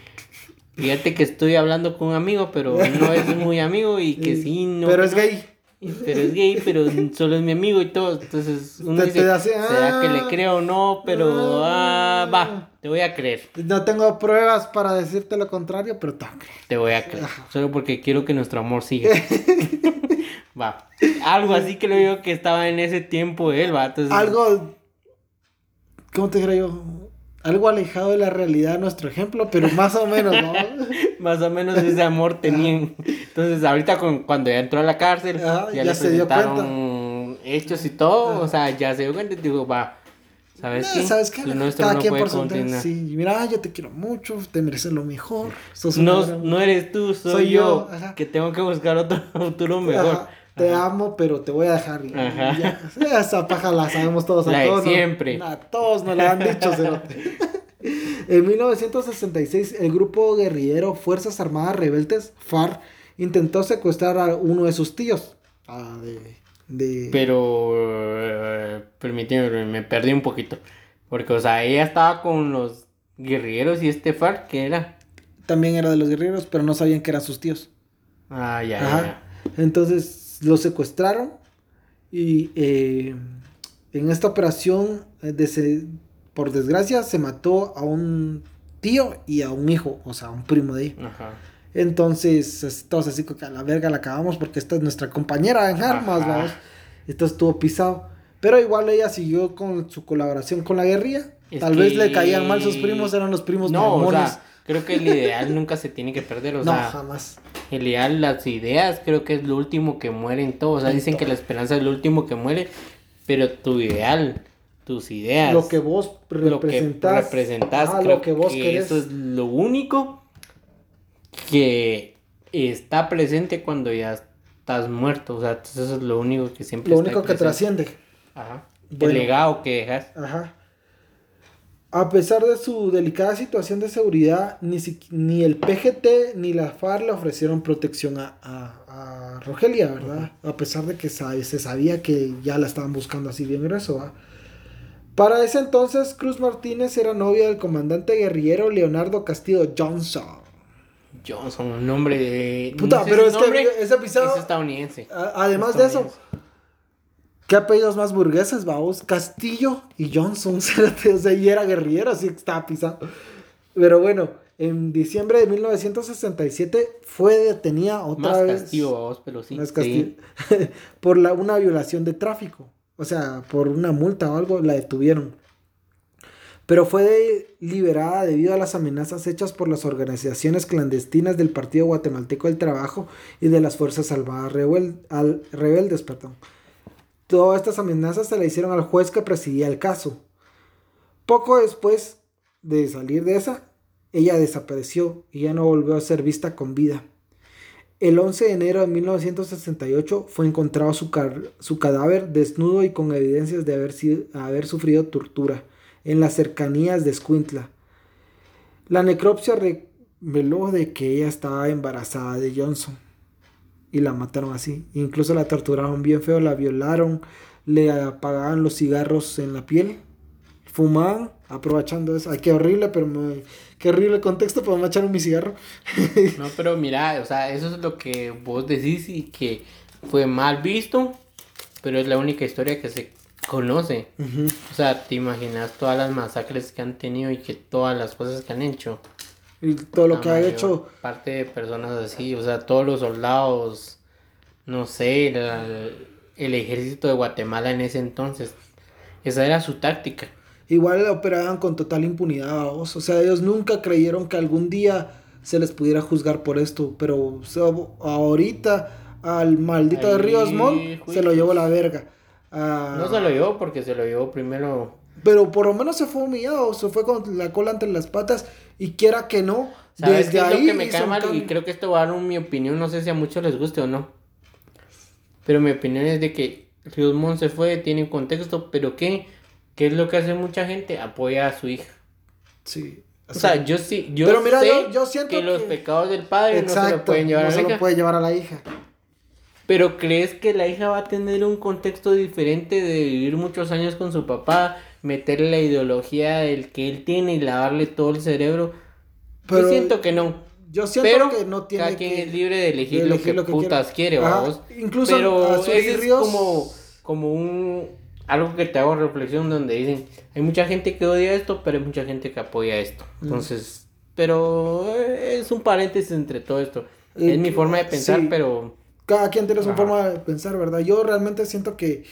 Speaker 2: fíjate que estoy hablando con un amigo, pero no es muy amigo y que sí, no.
Speaker 1: Pero es gay
Speaker 2: pero es gay, pero solo es mi amigo y todo. Entonces uno dice, ¿será que le ah, creo o no? Pero ah, va, te voy a creer.
Speaker 1: No tengo pruebas para decirte lo contrario, pero te
Speaker 2: Te voy a creer. Solo porque quiero que nuestro amor siga. va. Algo así que lo digo que estaba en ese tiempo él, va.
Speaker 1: Algo. ¿Cómo te creo yo? Algo alejado de la realidad nuestro ejemplo, pero más o menos, ¿no?
Speaker 2: más o menos ese amor tenían. Entonces, ahorita con, cuando ya entró a la cárcel, ya, se dio cuenta. hechos y todo, o sea, ya se dio cuenta y digo, va, ¿sabes qué?
Speaker 1: ¿Sabes qué? Cada quien por su Sí, mira, yo te quiero mucho, te mereces lo mejor.
Speaker 2: no, no eres tú, soy, yo, que tengo que buscar otro futuro mejor
Speaker 1: te amo, pero te voy a dejar. esa paja la sabemos todos.
Speaker 2: A todos siempre.
Speaker 1: a todos nos la han dicho. en 1966, el grupo guerrillero Fuerzas Armadas Rebeldes, FARC, intentó secuestrar a uno de sus tíos. Ah, de,
Speaker 2: Pero, uh, permíteme, me perdí un poquito. Porque, o sea, ella estaba con los guerrilleros y este FARC, ¿qué era?
Speaker 1: También era de los guerrilleros, pero no sabían que eran sus tíos.
Speaker 2: Ah, ya, ya.
Speaker 1: Entonces, lo secuestraron y eh, en esta operación, eh, por desgracia, se mató a un tío y a un hijo, o sea, a un primo de ella. Entonces, todos así que a la verga la acabamos porque esta es nuestra compañera en armas, vamos. Entonces estuvo pisado. Pero igual ella siguió con su colaboración con la guerrilla. Tal vez le caían mal sus primos, eran los primos
Speaker 2: no, Creo que el ideal nunca se tiene que perder, o
Speaker 1: no, jamás.
Speaker 2: El ideal, las ideas, creo que es lo último que muere en todo. O sea, dicen que la esperanza es lo último que muere, pero tu ideal, tus ideas.
Speaker 1: Lo que vos representás.
Speaker 2: Lo que representás, creo lo que, vos que eso es lo único que está presente cuando ya estás muerto. O sea, eso es lo único que siempre
Speaker 1: Lo único que trasciende.
Speaker 2: Ajá. el legado que dejas.
Speaker 1: Ajá. A pesar de su delicada situación de seguridad, ni, ni el PGT ni la FARC le ofrecieron protección a, a, Rogelia, ¿verdad? A pesar de que se sabía que ya la estaban buscando así bien grueso, Para ese entonces, Cruz Martínez era novia del comandante guerrillero Leonardo Castillo Johnson.
Speaker 2: Johnson, un nombre de...
Speaker 1: Puta, pero es que ese episodio...
Speaker 2: Es estadounidense.
Speaker 1: además de eso ¿Qué apellidos más burgueses, vamos? Castillo y Johnson. o sea, y era guerrillero, así que estaba pisado. Pero bueno, en diciembre de 1967 fue detenida otra
Speaker 2: Más
Speaker 1: vez.
Speaker 2: castigo, vos, pero sí.
Speaker 1: Más
Speaker 2: sí.
Speaker 1: castigo. por la, una violación de tráfico. O sea, por una multa o algo, la detuvieron. Pero fue de- liberada debido a las amenazas hechas por las organizaciones clandestinas del Partido Guatemalteco del Trabajo y de las Fuerzas Armadas rebel- al- Rebeldes. Perdón. Todas estas amenazas se le hicieron al juez que presidía el caso. Poco después de salir de esa, ella desapareció y ya no volvió a ser vista con vida. El 11 de enero de 1968 fue encontrado su, cadáver desnudo y con evidencias de haber, haber sufrido tortura en las cercanías de Escuintla. La necropsia reveló de que ella estaba embarazada de Johnson y la mataron así. Incluso la torturaron bien feo, la violaron, le apagaban los cigarros en la piel, fumaban, aprovechando eso. Ay, qué horrible, pero me- qué horrible contexto, pero me echaron mi cigarro.
Speaker 2: No, pero mira, o sea, eso es lo que vos decís y que fue mal visto, pero es la única historia que se conoce.
Speaker 1: Ujú.
Speaker 2: O sea, te imaginas todas las masacres que han tenido y que todas las cosas que han hecho.
Speaker 1: Y todo lo
Speaker 2: La
Speaker 1: que ha hecho.
Speaker 2: Parte de personas así, o sea, todos los soldados, no sé, la- el ejército de Guatemala en ese entonces. Esa era su táctica.
Speaker 1: Igual operaban con total impunidad. O sea, ellos nunca creyeron que algún día se les pudiera juzgar por esto. Pero o sea, ahorita al maldito de
Speaker 2: Ahí,
Speaker 1: Ríos Montt se lo llevó la verga. Ah,
Speaker 2: No se lo llevó porque se lo llevó primero.
Speaker 1: Pero por lo menos se fue humillado, se fue con la cola entre las patas. Y quiera que no,
Speaker 2: ¿Sabes
Speaker 1: desde
Speaker 2: qué es
Speaker 1: ahí.
Speaker 2: lo que me cae mal? Y creo que esto va a dar mi opinión, no sé si a muchos les guste o no. Pero mi opinión es de que Ríos Montt se fue, tiene un contexto, pero ¿qué? ¿Qué es lo que hace mucha gente? Apoya a su hija.
Speaker 1: Sí.
Speaker 2: O sea, yo sí, yo
Speaker 1: Pero mira,
Speaker 2: sé
Speaker 1: yo- yo siento
Speaker 2: que, los pecados del padre no se
Speaker 1: Exacto,
Speaker 2: lo pueden llevar
Speaker 1: no
Speaker 2: a
Speaker 1: se
Speaker 2: la
Speaker 1: lo
Speaker 2: hija.
Speaker 1: puede llevar a la hija.
Speaker 2: Pero ¿crees que la hija va a tener un contexto diferente de vivir muchos años con su papá, meterle la ideología del que él tiene y lavarle todo el cerebro?
Speaker 1: Pero
Speaker 2: yo siento que no.
Speaker 1: Yo siento
Speaker 2: Pero
Speaker 1: que no tiene
Speaker 2: cada quien
Speaker 1: que-
Speaker 2: es libre de elegir,
Speaker 1: de
Speaker 2: lo
Speaker 1: elegir
Speaker 2: que
Speaker 1: lo que
Speaker 2: putas quiere,
Speaker 1: Ajá,
Speaker 2: vamos.
Speaker 1: incluso
Speaker 2: Pero ese es como, como un algo que te hago reflexión donde dicen, hay mucha gente que odia esto, pero hay mucha gente que apoya esto.
Speaker 1: Mm.
Speaker 2: Entonces, pero eh, es un paréntesis entre todo esto. Es mi forma de pensar,
Speaker 1: sí.
Speaker 2: pero
Speaker 1: Cada quien tiene su
Speaker 2: Ajá.
Speaker 1: forma de pensar, ¿verdad? Yo realmente siento que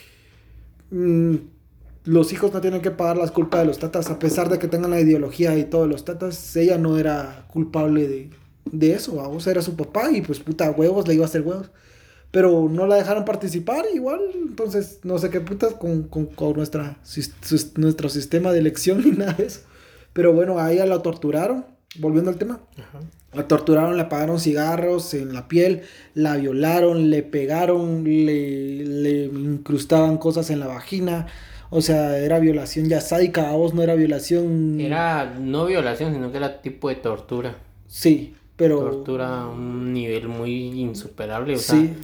Speaker 1: mm, los hijos no tienen que pagar las culpas de los tatas, a pesar de que tengan la ideología y todos los tatas, ella no era culpable de, de eso, vamos, era su papá y pues puta huevos, le iba a hacer huevos. Pero no la dejaron participar igual, entonces no sé qué putas con, con, con nuestra, sus- nuestro sistema de elección ni nada de eso. Pero bueno, a ella la torturaron, volviendo al tema. La torturaron, le apagaron cigarros en la piel, la violaron, le pegaron, le, le incrustaban cosas en la vagina. O sea, era violación ya sádica, a vos no era violación.
Speaker 2: era no violación, sino que era tipo de tortura.
Speaker 1: Sí, pero.
Speaker 2: Tortura a un nivel muy insuperable, o sea,
Speaker 1: Sí.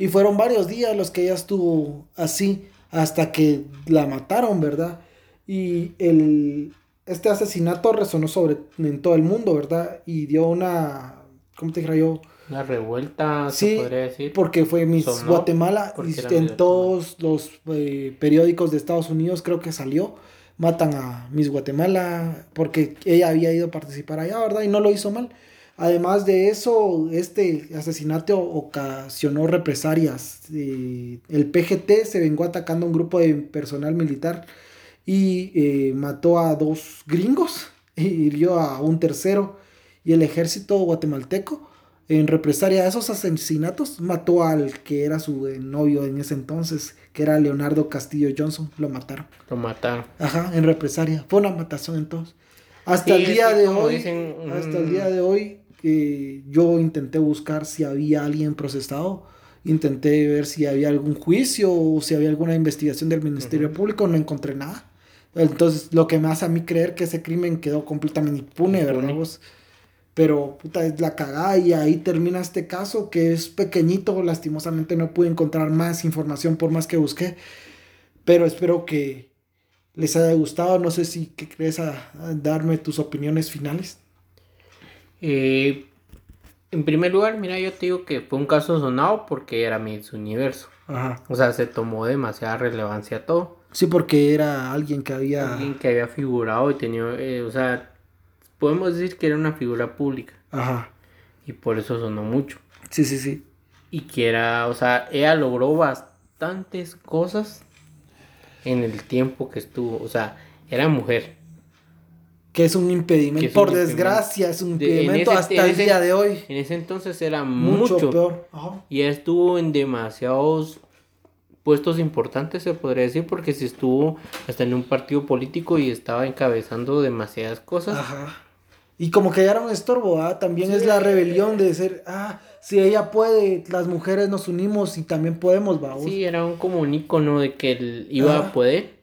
Speaker 1: Y fueron varios días los que ella estuvo así, hasta que la mataron, ¿verdad? Y el, este asesinato resonó sobre en todo el mundo, ¿verdad? Y dio una. ¿Cómo te dijera yo?
Speaker 2: Una revuelta,
Speaker 1: Sí,
Speaker 2: se podría decir.
Speaker 1: Porque fue Miss
Speaker 2: Sonó
Speaker 1: Guatemala y en todos los eh, periódicos de Estados Unidos creo que salió. Matan a Miss Guatemala porque ella había ido a participar allá, ¿verdad? Y no lo hizo mal. Además de eso, este asesinato ocasionó represalias. Eh, el PGT se vengó atacando a un grupo de personal militar y eh, mató a dos gringos e hirió a un tercero. Y el ejército guatemalteco, en represalia a esos asesinatos, mató al que era su eh, novio en ese entonces, que era Leonardo Castillo Johnson. Lo mataron.
Speaker 2: Lo mataron.
Speaker 1: Ajá, en represalia. Fue una matazón entonces. Hasta
Speaker 2: Sí,
Speaker 1: el día de hoy,
Speaker 2: dicen,
Speaker 1: hasta el día de hoy, eh, yo intenté buscar si había alguien procesado. Intenté ver si había algún juicio o si había alguna investigación del Ministerio Público. No encontré nada. Entonces, lo que me hace a mí creer que ese crimen quedó completamente impune, ¿verdad? Vos? Pero, puta, es la cagada y ahí termina este caso que es pequeñito. Lastimosamente no pude encontrar más información por más que busqué. Pero espero que les haya gustado. No sé si que crees a, a darme tus opiniones finales.
Speaker 2: Eh, en primer lugar, mira, yo te digo que fue un caso sonado porque era Miss Universo.
Speaker 1: Ajá.
Speaker 2: O sea, se tomó demasiada relevancia a todo.
Speaker 1: Sí, porque era alguien que había...
Speaker 2: Alguien que había figurado y tenía, eh, o sea, podemos decir que era una figura pública.
Speaker 1: Ajá.
Speaker 2: Y por eso sonó mucho.
Speaker 1: Sí, sí, sí.
Speaker 2: Y que era, o sea, ella logró bastantes cosas en el tiempo que estuvo. O sea, era mujer.
Speaker 1: Que es un impedimento.
Speaker 2: Que es un
Speaker 1: Por
Speaker 2: impedimento.
Speaker 1: desgracia, es un
Speaker 2: De-
Speaker 1: impedimento
Speaker 2: ese-
Speaker 1: hasta el
Speaker 2: ese-
Speaker 1: día de hoy.
Speaker 2: En ese entonces era
Speaker 1: Mucho,
Speaker 2: mucho.
Speaker 1: peor. Ajá.
Speaker 2: Y ella estuvo en demasiados puestos importantes, se podría decir, porque si estuvo hasta en un partido político y estaba encabezando demasiadas cosas.
Speaker 1: Ajá. Y como que ya era un estorbo, ¿ah? También es la rebelión de ser, ah, si ella puede, las mujeres nos unimos y también podemos, vamos.
Speaker 2: Sí, era un como un icono de que él iba
Speaker 1: Ajá.
Speaker 2: a poder.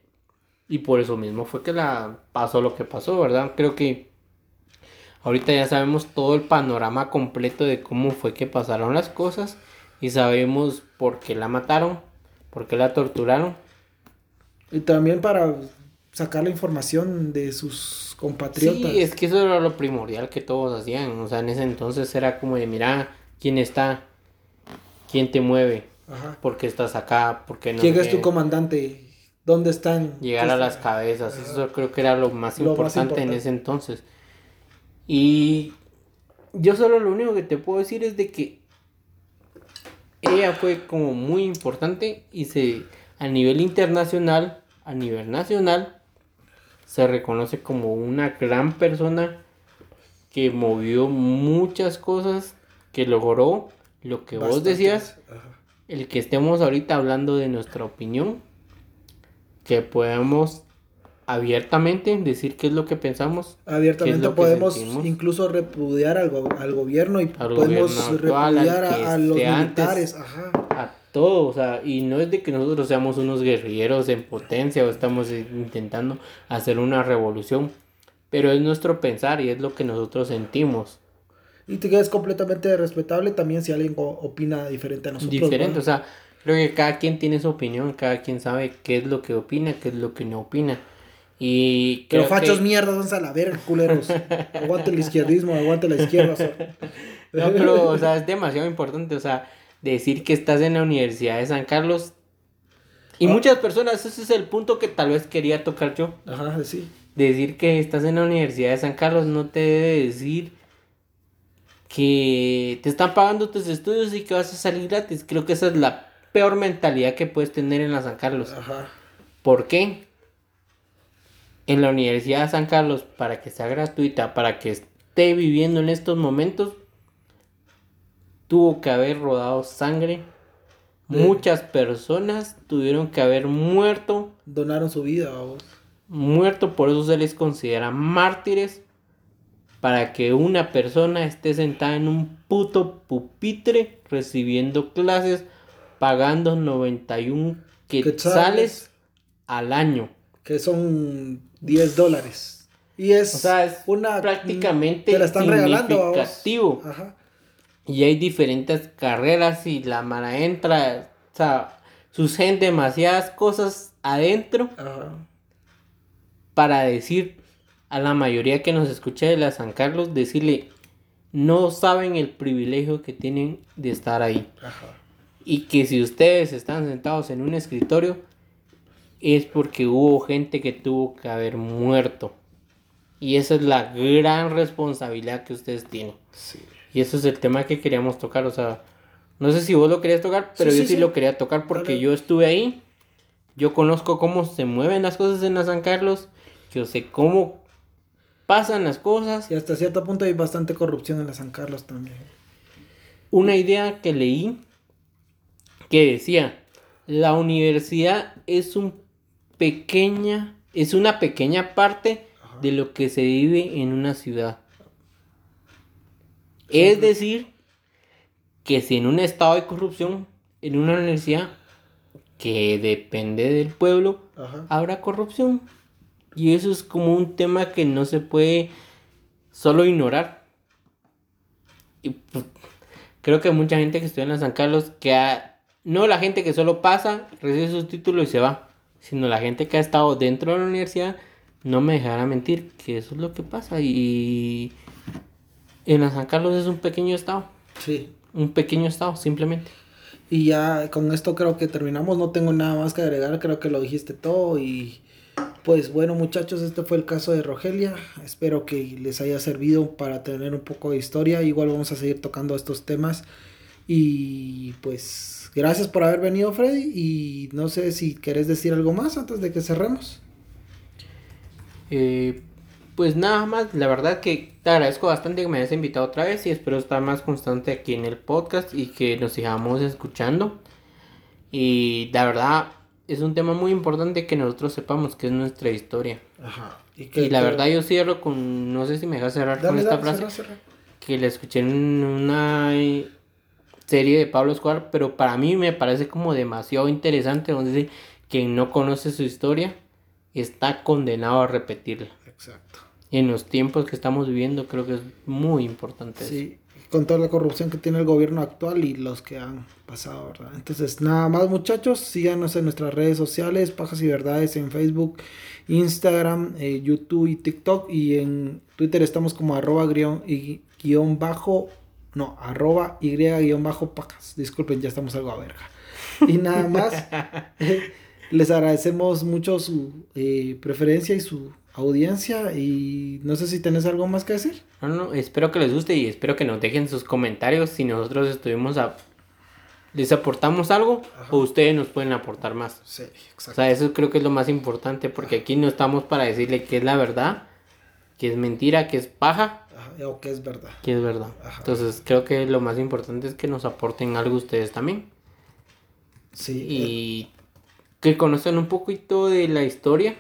Speaker 2: Y por eso mismo fue que la pasó lo que pasó, ¿verdad? Creo que ahorita ya sabemos todo el panorama completo de cómo fue que pasaron las cosas. Y sabemos por qué la mataron, por qué la torturaron.
Speaker 1: Y también para sacar la información de sus compatriotas.
Speaker 2: Sí, es que eso era lo primordial que todos hacían. O sea, en ese entonces era como de, mira, ¿quién está? ¿Quién te mueve?
Speaker 1: Ajá.
Speaker 2: ¿Por qué estás acá? ¿Por qué no?
Speaker 1: ¿Quién es tu comandante? ¿Dónde están?
Speaker 2: Llegar a las cabezas. Eso creo que era lo más
Speaker 1: Lo más
Speaker 2: importante en
Speaker 1: importante.
Speaker 2: ese entonces. Y yo solo lo único que te puedo decir es de que ella fue como muy importante y se a nivel internacional, a nivel nacional, se reconoce como una gran persona que movió muchas cosas, que logró lo que vos decías, el que estemos ahorita hablando de nuestra opinión, que podamos abiertamente decir qué es lo que pensamos. ¿Qué es
Speaker 1: Abiertamente podemos incluso repudiar al, go- al gobierno y
Speaker 2: Al
Speaker 1: podemos
Speaker 2: gobierno actual, al
Speaker 1: repudiar a, a los
Speaker 2: antes.
Speaker 1: militares. Ajá.
Speaker 2: A todo, o sea, y no es de que nosotros seamos unos guerrilleros en potencia o estamos intentando hacer una revolución, pero es nuestro pensar y es lo que nosotros sentimos.
Speaker 1: Y te quedas completamente respetable también si alguien opina diferente a nosotros.
Speaker 2: Diferente,
Speaker 1: ¿no?
Speaker 2: o sea, creo que cada quien tiene su opinión, cada quien sabe qué es lo que opina, qué es lo que no opina. Y
Speaker 1: Pero fachos
Speaker 2: que-
Speaker 1: mierdas, vamos a la verga, culeros. aguante el izquierdismo, aguante la izquierda. o sea.
Speaker 2: No, pero, o sea, es demasiado importante, o sea, decir que estás en la Universidad de San Carlos. Y
Speaker 1: Ah.
Speaker 2: muchas personas, ese es el punto que tal vez quería tocar yo.
Speaker 1: Ajá, sí.
Speaker 2: Decir que estás en la Universidad de San Carlos no te debe decir que te están pagando tus estudios y que vas a salir gratis. Creo que esa es la peor mentalidad que puedes tener en la San Carlos.
Speaker 1: Ajá.
Speaker 2: ¿Por qué? En la Universidad de San Carlos, para que sea gratuita, para que esté viviendo en estos momentos, tuvo que haber rodado sangre. Muchas personas tuvieron que haber muerto,
Speaker 1: Donaron su vida, vamos.
Speaker 2: muerto, por eso se les considera mártires, para que una persona esté sentada en un puto pupitre recibiendo clases, pagando 91 quetzales
Speaker 1: Quetzales.
Speaker 2: al año.
Speaker 1: Que son 10 dólares. Y es,
Speaker 2: O sea, es
Speaker 1: una.
Speaker 2: prácticamente
Speaker 1: Te la están regalando,
Speaker 2: significativo.
Speaker 1: Ajá.
Speaker 2: Y hay diferentes carreras y la mara entra, o sea, suceden demasiadas cosas adentro
Speaker 1: Ajá.
Speaker 2: para decir a la mayoría que nos escucha de la San Carlos, decirle, no saben el privilegio que tienen de estar ahí.
Speaker 1: Ajá.
Speaker 2: Y que si ustedes están sentados en un escritorio, es porque hubo gente que tuvo que haber muerto. Y esa es la gran responsabilidad que ustedes tienen.
Speaker 1: Sí.
Speaker 2: Y eso es el tema que queríamos tocar. O sea, no sé si vos lo querías tocar, pero
Speaker 1: Sí,
Speaker 2: yo
Speaker 1: sí,
Speaker 2: lo quería tocar porque yo estuve ahí. Yo conozco cómo se mueven las cosas en la San Carlos. Yo sé cómo pasan las cosas.
Speaker 1: Y hasta cierto punto hay bastante corrupción en la San Carlos también.
Speaker 2: Una idea que leí que decía, la universidad es un pequeña, es una pequeña parte
Speaker 1: Ajá.
Speaker 2: de lo que se vive en una ciudad. Es decir, que si en un estado de corrupción, en una universidad que depende del pueblo,
Speaker 1: Ajá.
Speaker 2: habrá corrupción. Y eso es como un tema que no se puede solo ignorar. Y pues, creo que mucha gente que estudia en San Carlos, que ha- no la gente que solo pasa, recibe sus títulos y se va, sino la gente que ha estado dentro de la universidad, no me dejará mentir que eso es lo que pasa. Y en San Carlos es un pequeño estado,
Speaker 1: Sí.
Speaker 2: un pequeño estado, simplemente.
Speaker 1: Y ya con esto creo que terminamos. No tengo nada más que agregar. Creo que lo dijiste todo. Y Pues bueno muchachos, este fue el caso de Rogelia. Espero que les haya servido para tener un poco de historia. Igual vamos a seguir tocando estos temas. Y pues gracias por haber venido Freddy. Y no sé si querés decir algo más antes de que cerremos.
Speaker 2: Eh, pues nada más, la verdad que te agradezco bastante que me hayas invitado otra vez y espero estar más constante aquí en el podcast y que nos sigamos escuchando. Y la verdad es un tema muy importante que nosotros sepamos que es nuestra historia. Ajá. Y, la verdad yo cierro con, no sé si me dejas cerrar con esta frase, que la escuché en una serie de Pablo Escobar, pero para mí me parece como demasiado interesante, donde que no conoce su historia está condenado a repetirla. Exacto. Y en los tiempos que estamos viviendo creo que es muy importante.
Speaker 1: Sí, con toda la corrupción que tiene el gobierno actual y los que han pasado, ¿verdad? Entonces, nada más muchachos, síganos en nuestras redes sociales, Pajas y Verdades en Facebook, Instagram, eh, YouTube y TikTok. Y en Twitter estamos como arroba guion, y, guion bajo, no, arroba y guion bajo pajas. Disculpen, ya estamos algo a verga. Y nada más. Les agradecemos mucho su eh, preferencia y su audiencia y no sé si tenés algo más que decir.
Speaker 2: No, no, espero que les guste y espero que nos dejen sus comentarios si nosotros estuvimos a... les aportamos algo o ustedes nos pueden aportar más. Sí, exacto. O sea, eso creo que es lo más importante porque aquí no estamos para decirle qué es la verdad, qué es mentira, qué es paja.
Speaker 1: o qué es verdad.
Speaker 2: Qué es verdad. Entonces creo que lo más importante es que nos aporten algo ustedes también. Sí. Y... Eh, que conozcan un poquito de la historia,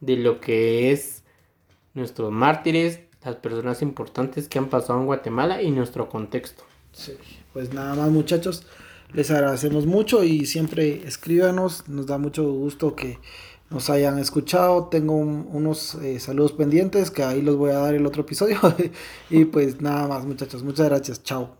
Speaker 2: de lo que es nuestros mártires, las personas importantes que han pasado en Guatemala y nuestro contexto.
Speaker 1: Sí, pues nada más muchachos, les agradecemos mucho y siempre escríbanos, nos da mucho gusto que nos hayan escuchado. Tengo unos eh, saludos pendientes que ahí los voy a dar el otro episodio. y pues nada más muchachos, muchas gracias, chao.